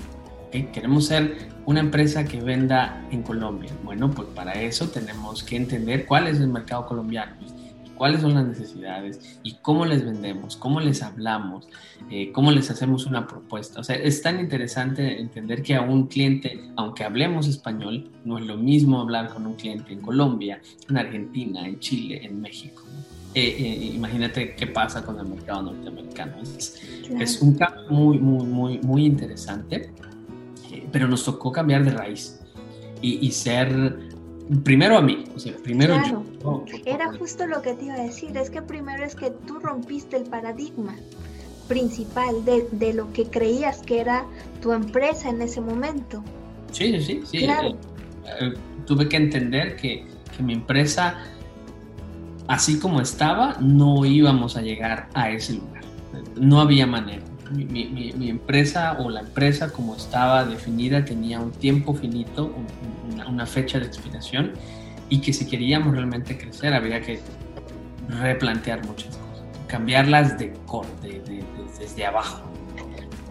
¿okay? Queremos ser una empresa que venda en Colombia. Bueno, pues para eso tenemos que entender cuál es el mercado colombiano cuáles son las necesidades y cómo les vendemos, cómo les hablamos, eh, cómo les hacemos una propuesta. O sea, es tan interesante entender que a un cliente, aunque hablemos español, no es lo mismo hablar con un cliente en Colombia, en Argentina, en Chile, en México. Eh, eh, imagínate qué pasa con el mercado norteamericano. Es, claro. es un cambio muy, muy, muy, muy interesante, eh, pero nos tocó cambiar de raíz y, y ser primero a mí, o sea, primero claro. yo. Oh, Era justo lo que te iba a decir, es que primero es que tú rompiste el paradigma principal de, de lo que creías que era tu empresa en ese momento. Sí, sí, sí. sí. Claro. Eh, eh, tuve que entender que, que mi empresa, así como estaba, no íbamos a llegar a ese lugar. No había manera. Mi, mi, mi, empresa o la empresa como estaba definida tenía un tiempo finito, un, una, una, fecha de expiración y que si queríamos realmente crecer había que replantear muchas cosas, cambiarlas de, de, desde abajo,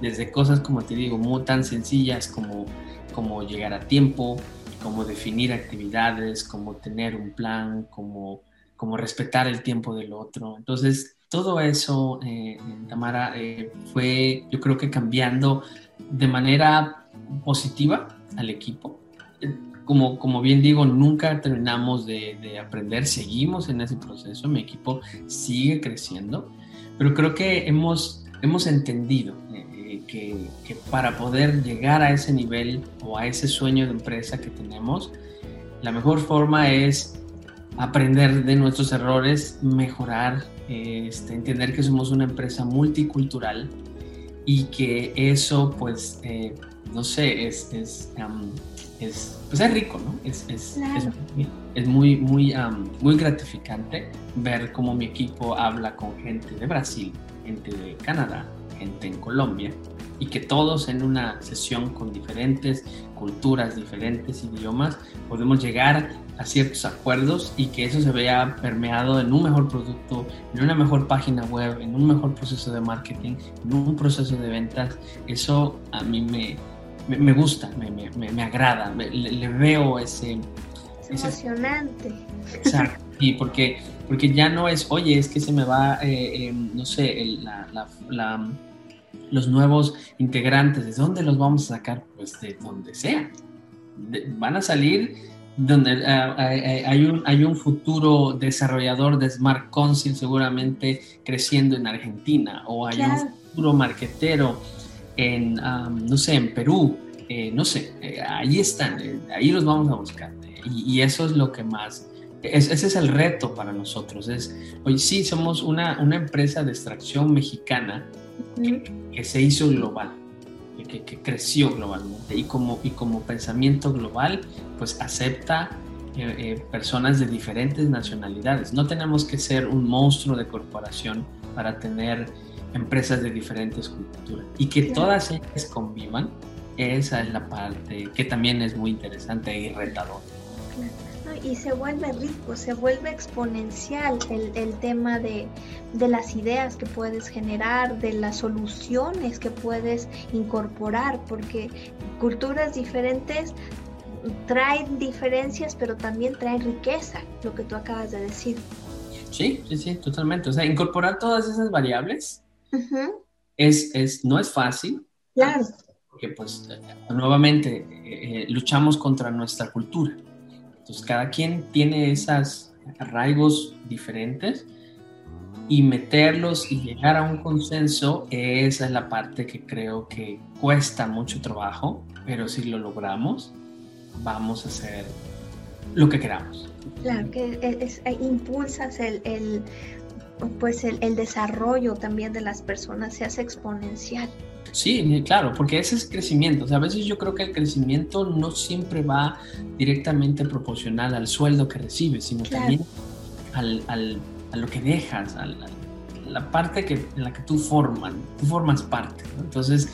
desde cosas como te digo, muy tan sencillas como, como llegar a tiempo, como definir actividades, como tener un plan, como, como respetar el tiempo del otro. Entonces, todo eso, eh, Tamara, eh, fue yo creo que cambiando de manera positiva al equipo. Como, como bien digo, nunca terminamos de, aprender, seguimos en ese proceso, mi equipo sigue creciendo, pero creo que hemos, hemos entendido eh, que, para poder llegar a ese nivel o a ese sueño de empresa que tenemos, la mejor forma es aprender de nuestros errores, mejorar, este, entender que somos una empresa multicultural y que eso, pues, eh, no sé, es, es, es, pues es rico, ¿no? Es, es, es muy, muy, muy gratificante ver cómo mi equipo habla con gente de Brasil, gente de Canadá, gente en Colombia, y que todos en una sesión con diferentes culturas, diferentes idiomas, podemos llegar a ciertos acuerdos y que eso se vea permeado en un mejor producto, en una mejor página web, en un mejor proceso de marketing, en un proceso de ventas. Eso a mí me, me, gusta, me, me, me agrada, le, veo ese... Es emocionante. Exacto. Y porque, porque ya no es, oye, es que se me va, eh, eh, no sé, la, la los nuevos integrantes, ¿de dónde los vamos a sacar? De donde sea. van a salir donde eh, eh, hay, un, hay un futuro desarrollador de Smart Council seguramente creciendo en Argentina o hay un futuro marquetero en, no sé, en Perú, eh, no sé, ahí están, ahí los vamos a buscar. Y, eso es lo que más, ese es el reto para nosotros. Es, hoy sí, somos una, una empresa de extracción mexicana, que, se hizo global, que, que, creció globalmente y como, y como pensamiento global, pues acepta eh, eh, personas de diferentes nacionalidades. No tenemos que ser un monstruo de corporación para tener empresas de diferentes culturas y que todas ellas convivan. Esa es la parte que también es muy interesante y retadora y se vuelve rico, se vuelve exponencial el, tema de, las ideas que puedes generar, de las soluciones que puedes incorporar, porque culturas diferentes traen diferencias, pero también traen riqueza, lo que tú acabas de decir. Sí, sí, sí, totalmente. O sea, incorporar todas esas variables es, es, no es fácil. Claro. Porque pues nuevamente eh, eh, luchamos contra nuestra cultura. Entonces, cada quien tiene esos arraigos diferentes y meterlos y llegar a un consenso, esa es la parte que creo que cuesta mucho trabajo, pero si lo logramos, vamos a hacer lo que queramos. Claro, que es, impulsas el, pues el, desarrollo también de las personas, se hace exponencial. Sí, claro, porque ese es crecimiento. O sea, a veces yo creo que el crecimiento no siempre va directamente proporcional al sueldo que recibes, sino también al, al, a lo que dejas, a la, parte que, en la que tú formas, tú formas parte. Entonces,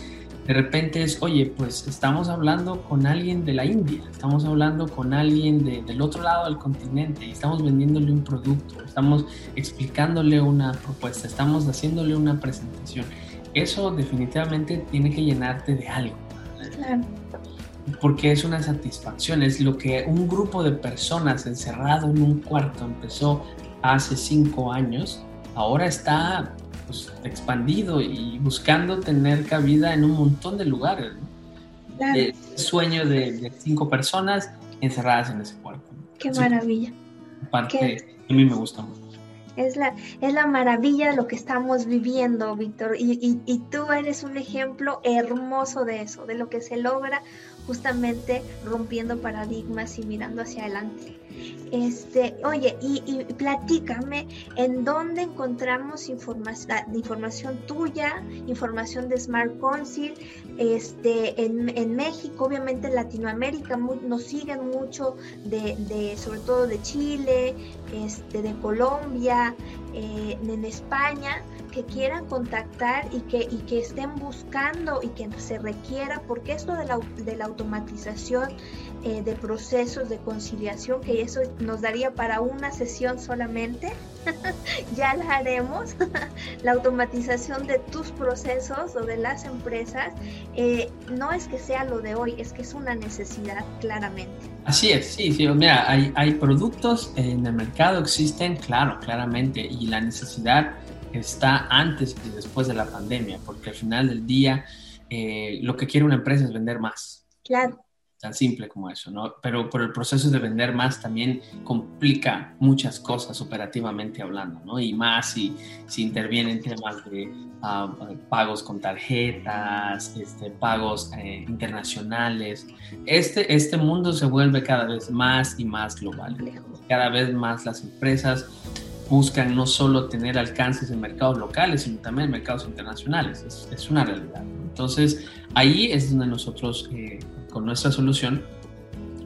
de repente es, oye, pues estamos hablando con alguien de la India, estamos hablando con alguien del otro lado del continente y estamos vendiéndole un producto, estamos explicándole una propuesta, estamos haciéndole una presentación eso definitivamente tiene que llenarte de algo. Porque es una satisfacción, es lo que un grupo de personas encerrado en un cuarto empezó hace cinco años, ahora está pues, expandido y buscando tener cabida en un montón de lugares. El sueño de, cinco personas encerradas en ese cuarto. Qué maravilla. Aparte, a mí me gusta mucho. Es la, es la maravilla de lo que estamos viviendo, Víctor. Y, y, tú eres un ejemplo hermoso de eso, de lo que se logra justamente rompiendo paradigmas y mirando hacia adelante. Este, oye, y, platícame en dónde encontramos información, información tuya, información de Smart Council, este, en, México, obviamente en Latinoamérica, nos siguen mucho de, sobre todo de Chile, este, de Colombia, eh, en España, que quieran contactar y que, y que estén buscando y que se requiera, porque esto de la, de la automatización eh, de procesos de conciliación, que eso nos daría para una sesión solamente, ya la haremos, la automatización de tus procesos o de las empresas, eh, no es que sea lo de hoy, es que es una necesidad claramente. Así es, sí, sí, mira, hay, hay productos en el mercado, existen, claro, claramente, y la necesidad está antes y después de la pandemia, porque al final del día eh, lo que quiere una empresa es vender más. Claro tan simple como eso, ¿no? Pero por el proceso de vender más también complica muchas cosas operativamente hablando, ¿no? Y más si, si intervienen temas de ah, pagos con tarjetas, este, pagos eh, internacionales. Este, este mundo se vuelve cada vez más y más global. Cada vez más las empresas buscan no solo tener alcances en mercados locales, sino también en mercados internacionales. Es, es una realidad. Entonces, ahí es donde nosotros... Eh, con nuestra solución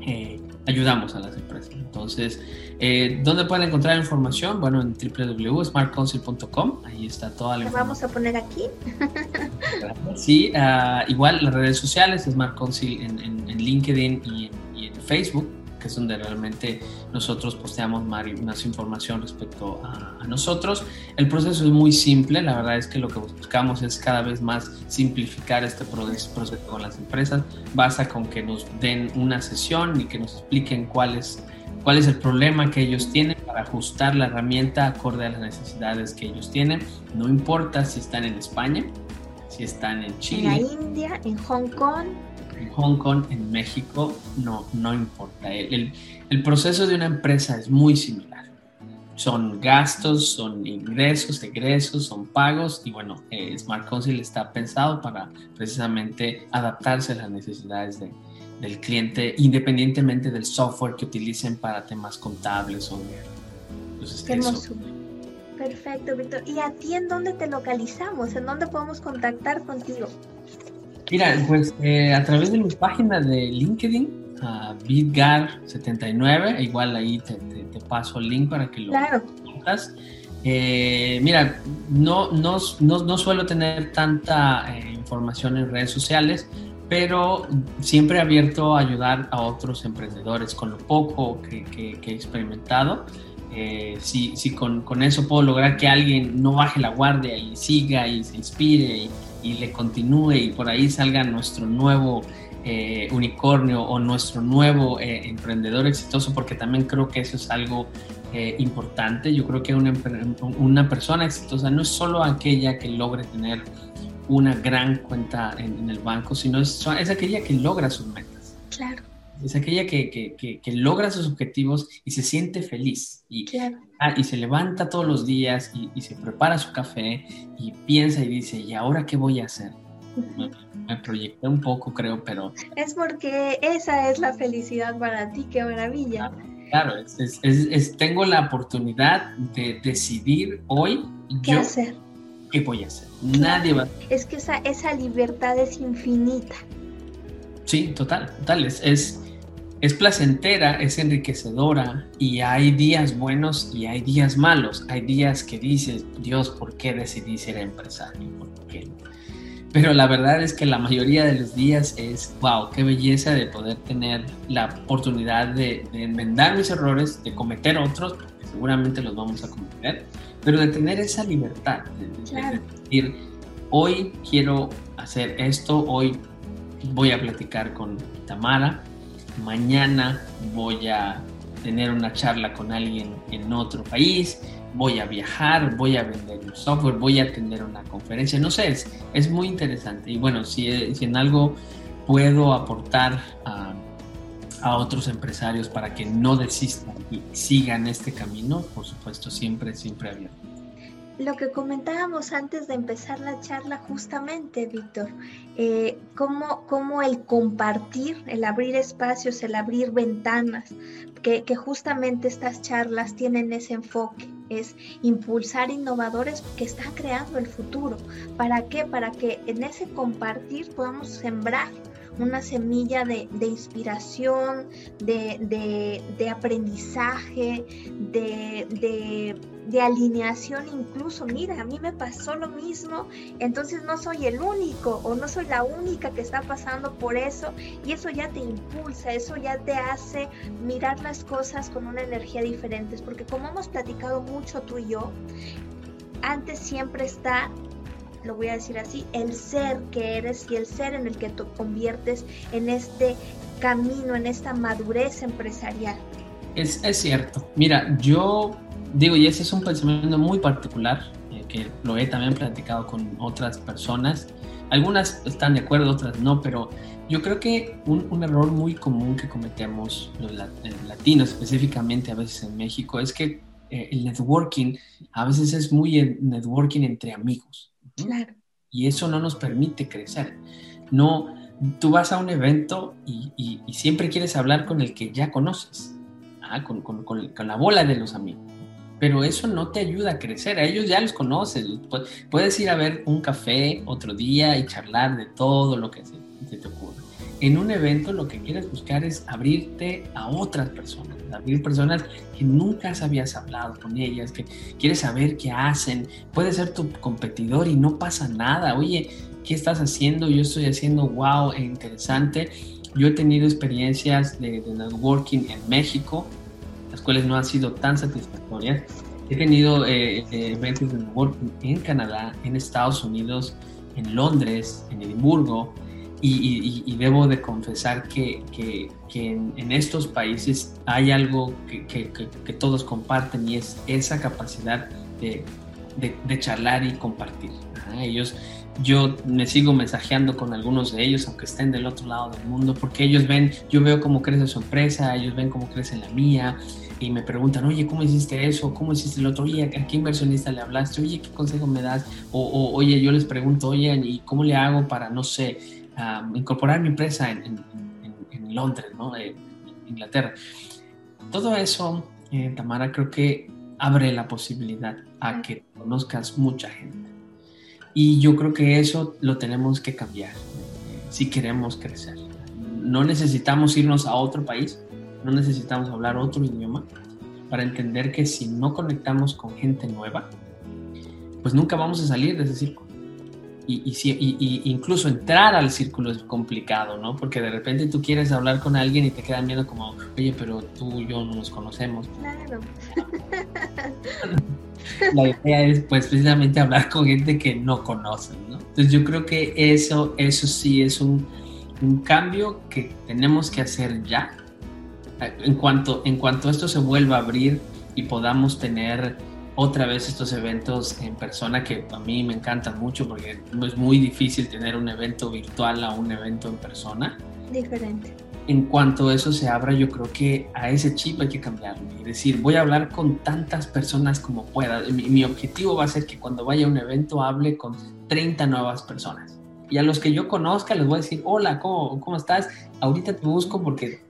eh, ayudamos a las empresas. Entonces, eh, ¿dónde pueden encontrar información? Bueno, en www.smartcouncil.com, ahí está toda la información. vamos a poner aquí. sí, uh, igual las redes sociales, Smart Council en, en, en LinkedIn y en, y en Facebook que es donde realmente nosotros posteamos más información respecto a, nosotros. El proceso es muy simple, la verdad es que lo que buscamos es cada vez más simplificar este proceso, con las empresas. Basta con que nos den una sesión y que nos expliquen cuál es, cuál es el problema que ellos tienen para ajustar la herramienta acorde a las necesidades que ellos tienen. No importa si están en España, si están en Chile. En la India, en Hong Kong en Hong Kong, en México, no, no importa. El, el, proceso de una empresa es muy similar. Son gastos, son ingresos, egresos, son pagos y bueno, eh, Smart Council está pensado para precisamente adaptarse a las necesidades de, del cliente independientemente del software que utilicen para temas contables o entonces, Qué Perfecto, Víctor. ¿Y a ti en dónde te localizamos? ¿En dónde podemos contactar contigo? Mira, pues eh, a través de mi página de LinkedIn, uh, Bitgar79, igual ahí te, paso el link para que lo claro. Eh, mira, no, no, no, suelo tener tanta eh, información en redes sociales, pero siempre abierto a ayudar a otros emprendedores con lo poco que, he experimentado. Eh, si, si con, con, eso puedo lograr que alguien no baje la guardia y siga y se inspire y, y le continúe y por ahí salga nuestro nuevo eh, unicornio o nuestro nuevo eh, emprendedor exitoso, porque también creo que eso es algo eh, importante. Yo creo que una, una, persona exitosa no es solo aquella que logre tener una gran cuenta en, el banco, sino es, es aquella que logra sus metas. Claro es aquella que, logra sus objetivos y se siente feliz y, ah, y se levanta todos los días y, se prepara su café y piensa y dice, ¿y ahora qué voy a hacer? Me, proyecté un poco, creo, pero... Es porque esa es la felicidad para ti, qué maravilla. Claro, es, tengo la oportunidad de decidir hoy ¿Qué hacer? qué voy a hacer. Nadie va Es que esa, esa libertad es infinita. Sí, total, total. es, es placentera, es enriquecedora y hay días buenos y hay días malos. Hay días que dices, Dios, ¿por qué decidí ser empresario? ¿Por qué? Pero la verdad es que la mayoría de los días es, wow, qué belleza de poder tener la oportunidad de, enmendar mis errores, de cometer otros, porque seguramente los vamos a cometer, pero de tener esa libertad, de decir, hoy quiero hacer esto, hoy voy a platicar con Tamara, mañana voy a tener una charla con alguien en otro país, voy a viajar, voy a vender un software, voy a tener una conferencia, no sé, es, muy interesante. Y bueno, si, si, en algo puedo aportar a, a, otros empresarios para que no desistan y sigan este camino, por supuesto, siempre, siempre abierto lo que comentábamos antes de empezar la charla justamente, Víctor, eh, cómo, el compartir, el abrir espacios, el abrir ventanas, que, justamente estas charlas tienen ese enfoque, es impulsar innovadores que están creando el futuro. ¿Para qué? Para que en ese compartir podamos sembrar una semilla de, inspiración, de, aprendizaje, de de alineación incluso, mira, a mí me pasó lo mismo, entonces no soy el único o no soy la única que está pasando por eso y eso ya te impulsa, eso ya te hace mirar las cosas con una energía diferente, porque como hemos platicado mucho tú y yo, antes siempre está lo voy a decir así, el ser que eres y el ser en el que te conviertes en este camino, en esta madurez empresarial. Es, es cierto. Mira, yo digo, y ese es un pensamiento muy particular, eh, que lo he también platicado con otras personas. Algunas están de acuerdo, otras no, pero yo creo que un, un error muy común que cometemos los eh, latinos, específicamente a veces en México, es que eh, el networking a veces es muy networking entre amigos. Claro. Y eso no nos permite crecer. No, tú vas a un evento y, y, siempre quieres hablar con el que ya conoces, ¿ah? con, con, con, la bola de los amigos pero eso no te ayuda a crecer, a ellos ya los conoces, puedes ir a ver un café otro día y charlar de todo lo que se, te ocurre. En un evento lo que quieres buscar es abrirte a otras personas, abrir personas que nunca habías hablado con ellas, que quieres saber qué hacen, puede ser tu competidor y no pasa nada, oye, ¿qué estás haciendo? Yo estoy haciendo wow e interesante. Yo he tenido experiencias de, de networking en México, cuales no han sido tan satisfactorias. He tenido eh, eh, eventos de networking en Canadá, en Estados Unidos, en Londres, en Edimburgo, y, debo de confesar que, que, en, estos países hay algo que, que, todos comparten y es esa capacidad de, de, charlar y compartir. Ellos, yo me sigo mensajeando con algunos de ellos, aunque estén del otro lado del mundo, porque ellos ven, yo veo cómo crece su empresa, ellos ven cómo crece la mía, y me preguntan, oye, ¿cómo hiciste eso? ¿Cómo hiciste el otro? Oye, ¿a qué inversionista le hablaste? Oye, ¿qué consejo me das? O, oye, yo les pregunto, oye, ¿y cómo le hago para, no sé, incorporar mi empresa en, Londres, ¿no? En Inglaterra. Todo eso, eh, Tamara, creo que abre la posibilidad a que conozcas mucha gente. Y yo creo que eso lo tenemos que cambiar eh, si queremos crecer. No necesitamos irnos a otro país, no necesitamos hablar otro idioma para entender que si no conectamos con gente nueva, pues nunca vamos a salir de ese círculo. Y, si, y, incluso entrar al círculo es complicado, ¿no? Porque de repente tú quieres hablar con alguien y te queda miedo como, oye, pero tú y yo no nos conocemos. Claro. La idea es pues precisamente hablar con gente que no conocen, ¿no? Entonces yo creo que eso, eso sí es un, un cambio que tenemos que hacer ya en cuanto, en cuanto esto se vuelva a abrir y podamos tener otra vez estos eventos en persona que a mí me encantan mucho porque es muy difícil tener un evento virtual a un evento en persona. Diferente. En cuanto eso se abra, yo creo que a ese chip hay que cambiarlo. Es decir, voy a hablar con tantas personas como pueda. Mi, mi objetivo va a ser que cuando vaya a un evento hable con 30 nuevas personas. Y a los que yo conozca les voy a decir, hola, ¿cómo, cómo estás? Ahorita te busco porque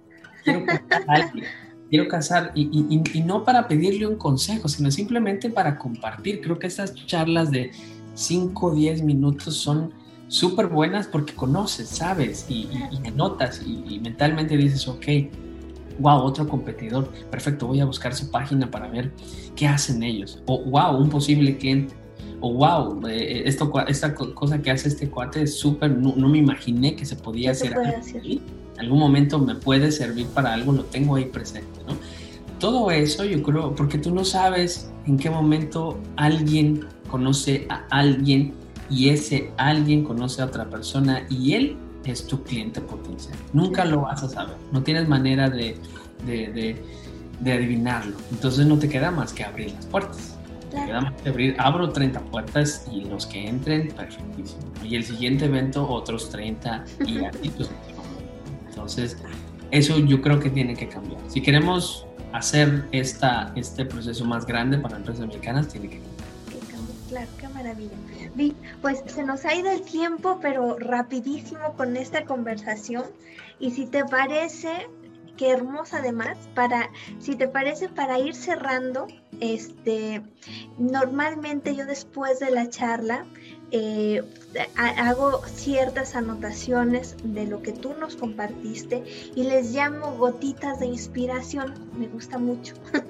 quiero casar a alguien, quiero casar, y, y, no para pedirle un consejo, sino simplemente para compartir. Creo que estas charlas de 5 o 10 minutos son súper buenas porque conoces, sabes, y, y notas, y, mentalmente dices, ok, wow, otro competidor, perfecto, voy a buscar su página para ver qué hacen ellos, o wow, un posible cliente, o wow, eh, esto, esta cosa que hace este cuate es súper, no, me imaginé que se podía hacer. Se algún momento me puede servir para algo, lo tengo ahí presente, ¿no? Todo eso yo creo, porque tú no sabes en qué momento alguien conoce a alguien y ese alguien conoce a otra persona y él es tu cliente potencial. Nunca lo vas a saber, no tienes manera de, de, de, adivinarlo. Entonces no te queda más que abrir las puertas. Te queda más que abrir, abro 30 puertas y los que entren, perfectísimo. Y el siguiente evento, otros 30 y así pues entonces, eso yo creo que tiene que cambiar. Si queremos hacer esta, este proceso más grande para empresas mexicanas, tiene que cambiar. Claro, qué maravilla. pues se nos ha ido el tiempo, pero rapidísimo con esta conversación. Y si te parece, qué hermosa además, para, si te parece, para ir cerrando, este, normalmente yo después de la charla eh, hago ciertas anotaciones de lo que tú nos compartiste y les llamo gotitas de inspiración, me gusta mucho.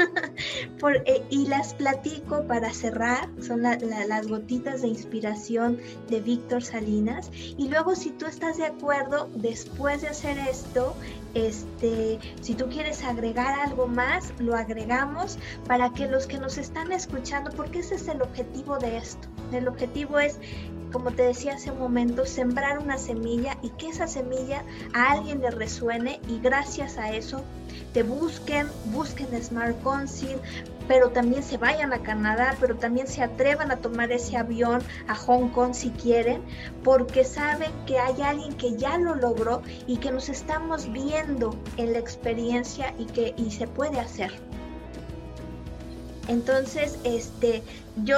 Eh, y las platico para cerrar, son las gotitas de inspiración de Víctor Salinas. Y luego si tú estás de acuerdo, después de hacer esto, este, si tú quieres agregar algo más, lo agregamos para que los que nos están escuchando, porque ese es el objetivo de esto. El objetivo es como te decía hace un momento, sembrar una semilla y que esa semilla a alguien le resuene y gracias a eso te busquen, busquen Smart Council, pero también se vayan a Canadá, pero también se atrevan a tomar ese avión a Hong Kong si quieren, porque saben que hay alguien que ya lo logró y que nos estamos viendo en la experiencia y que y se puede hacer. Entonces, este, yo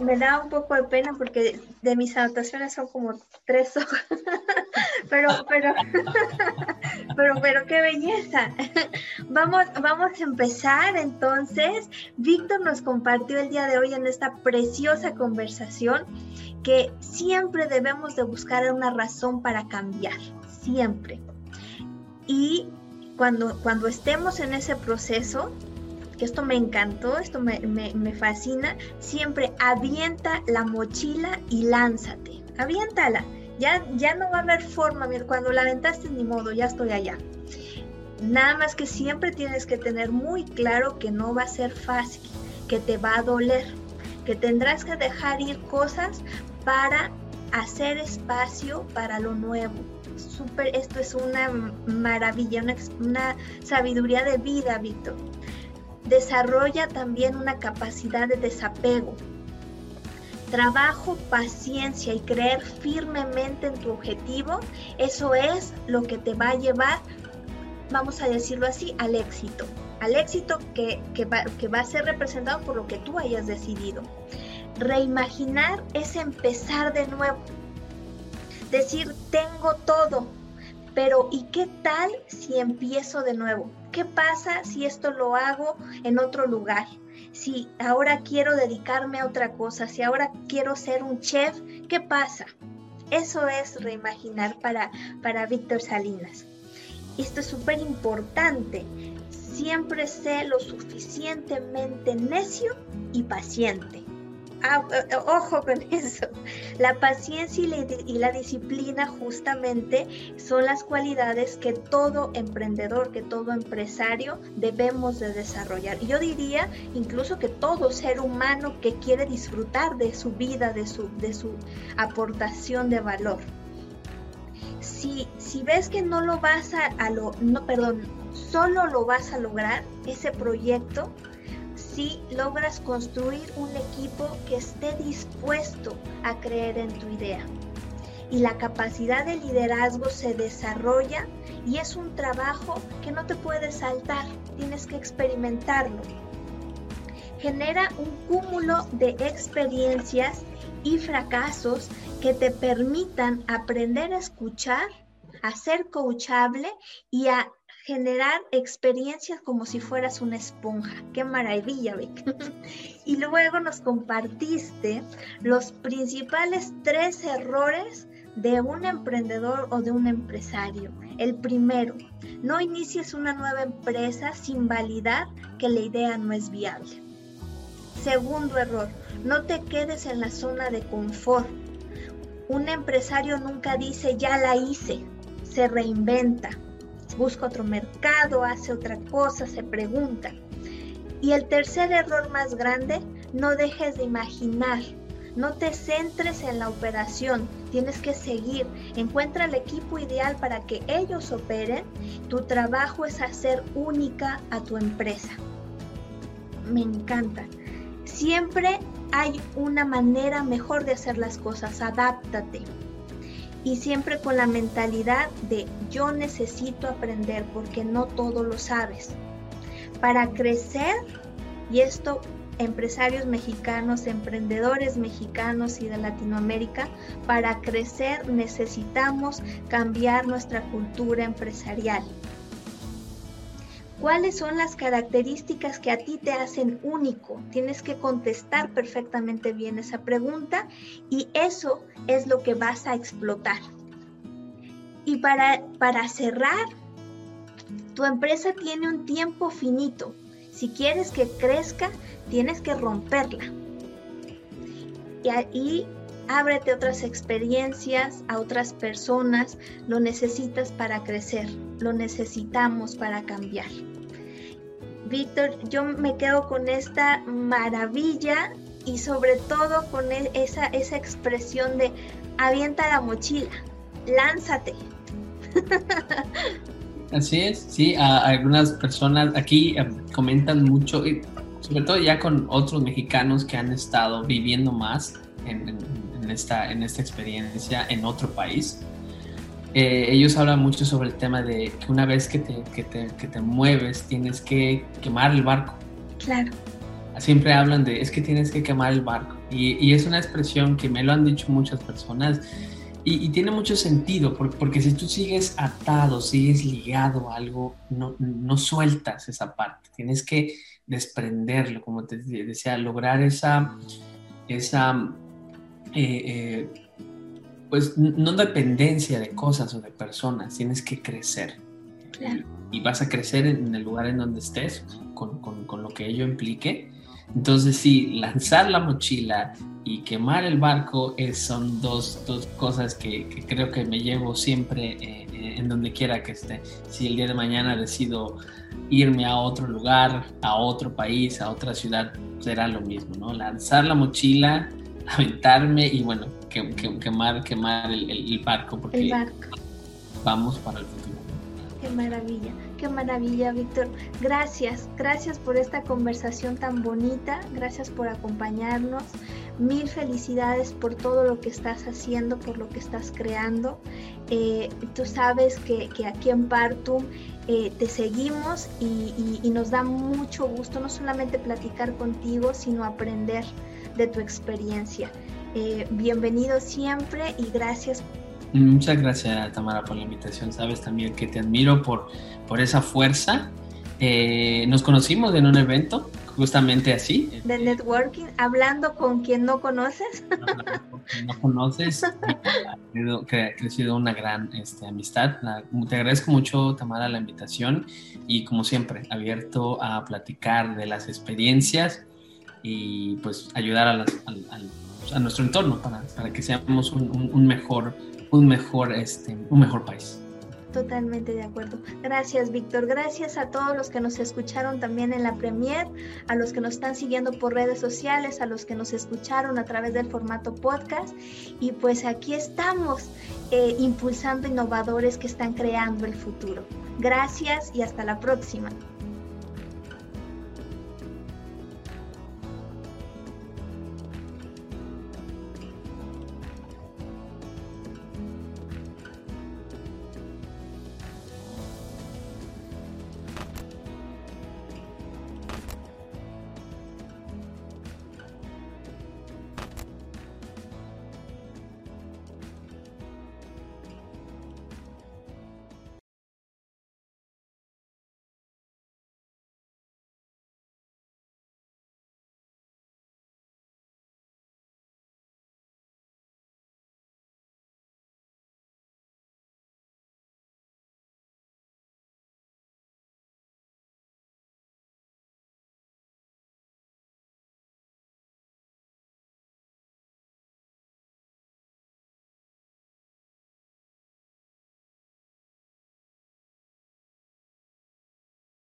me da un poco de pena porque de mis anotaciones son como tres hojas, pero, pero, pero, pero qué belleza. Vamos, vamos a empezar entonces. Víctor nos compartió el día de hoy en esta preciosa conversación que siempre debemos de buscar una razón para cambiar, siempre. Y cuando, cuando estemos en ese proceso, que esto me encantó, esto me, fascina, siempre avienta la mochila y lánzate, aviéntala. Ya, ya no va a haber forma, cuando la aventaste ni modo, ya estoy allá. Nada más que siempre tienes que tener muy claro que no va a ser fácil, que te va a doler, que tendrás que dejar ir cosas para hacer espacio para lo nuevo. Super, esto es una maravilla, una, una sabiduría de vida, Víctor desarrolla también una capacidad de desapego. Trabajo, paciencia y creer firmemente en tu objetivo, eso es lo que te va a llevar, vamos a decirlo así, al éxito. Al éxito que, va, que va a ser representado por lo que tú hayas decidido. Reimaginar es empezar de nuevo. Decir, tengo todo, pero ¿y qué tal si empiezo de nuevo? ¿Qué pasa si esto lo hago en otro lugar? Si ahora quiero dedicarme a otra cosa, si ahora quiero ser un chef, ¿qué pasa? Eso es reimaginar para, para Víctor Salinas. Esto es súper importante. Siempre sé lo suficientemente necio y paciente. Ah, ojo con eso. La paciencia y la, disciplina justamente son las cualidades que todo emprendedor, que todo empresario debemos de desarrollar. Yo diría incluso que todo ser humano que quiere disfrutar de su vida, de su, de su aportación de valor. Si, si ves que no lo vas a, a lo, no, perdón, solo lo vas a lograr, ese proyecto, si logras construir un equipo que esté dispuesto a creer en tu idea. Y la capacidad de liderazgo se desarrolla y es un trabajo que no te puedes saltar, tienes que experimentarlo. Genera un cúmulo de experiencias y fracasos que te permitan aprender a escuchar, a ser coachable y a generar experiencias como si fueras una esponja. Qué maravilla, Vic. y luego nos compartiste los principales tres errores de un emprendedor o de un empresario. El primero, no inicies una nueva empresa sin validar que la idea no es viable. Segundo error, no te quedes en la zona de confort. Un empresario nunca dice ya la hice, se reinventa busca otro mercado, hace otra cosa, se pregunta. Y el tercer error más grande, no dejes de imaginar, no te centres en la operación, tienes que seguir. Encuentra el equipo ideal para que ellos operen. Tu trabajo es hacer única a tu empresa. Me encanta. Siempre hay una manera mejor de hacer las cosas. Adáptate y siempre con la mentalidad de yo necesito aprender porque no todo lo sabes. Para crecer, y esto empresarios mexicanos, emprendedores mexicanos y de Latinoamérica, para crecer necesitamos cambiar nuestra cultura empresarial. ¿Cuáles son las características que a ti te hacen único? Tienes que contestar perfectamente bien esa pregunta y eso es lo que vas a explotar. Y para, para cerrar, tu empresa tiene un tiempo finito. Si quieres que crezca, tienes que romperla. Y ahí ábrete otras experiencias, a otras personas. Lo necesitas para crecer, lo necesitamos para cambiar. Víctor, yo me quedo con esta maravilla y sobre todo con e-, esa, esa expresión de avienta la mochila, lánzate. Así es, sí, algunas personas aquí eh, comentan mucho, sobre todo ya con otros mexicanos que han estado viviendo más en, esta, en esta experiencia en otro país. Eh, ellos hablan mucho sobre el tema de que una vez que te, que te, que te mueves tienes que quemar el barco. Claro. Siempre hablan de es que tienes que quemar el barco. Y, y es una expresión que me lo han dicho muchas personas y, tiene mucho sentido, porque, si tú sigues atado, sigues ligado a algo, no, no sueltas esa parte. Tienes que desprenderlo, como te decía, lograr esa, esa eh, eh, pues no dependencia de cosas o de personas, tienes que crecer. Y vas a crecer en, el lugar en donde estés, con, con, con lo que ello implique. Entonces sí, lanzar la mochila, y quemar el barco es, son dos, dos cosas que, creo que me llevo siempre eh, eh, en donde quiera que esté. Si el día de mañana decido irme a otro lugar, a otro país, a otra ciudad, será lo mismo, ¿no? Lanzar la mochila, aventarme y bueno, quemar, quemar el, barco porque el barco. vamos para el futuro. Qué maravilla. Qué maravilla, Víctor. Gracias, gracias por esta conversación tan bonita, gracias por acompañarnos. Mil felicidades por todo lo que estás haciendo, por lo que estás creando. Eh, tú sabes que, aquí en Partum eh, te seguimos y, nos da mucho gusto no solamente platicar contigo, sino aprender de tu experiencia. Eh, bienvenido siempre y gracias Muchas gracias, Tamara, por la invitación. Sabes también que te admiro por, por esa fuerza. Eh, nos conocimos en un evento, justamente así. De networking, hablando con quien no conoces. No, conoces, ha crecido una gran este, amistad. te agradezco mucho, Tamara, la invitación y como siempre, abierto a platicar de las experiencias y pues ayudar a, a, nuestro entorno para, para que seamos un, un mejor un mejor, este, un mejor país. Totalmente de acuerdo. Gracias, Víctor. Gracias a todos los que nos escucharon también en la Premier, a los que nos están siguiendo por redes sociales, a los que nos escucharon a través del formato podcast. Y pues aquí estamos eh, impulsando innovadores que están creando el futuro. Gracias y hasta la próxima.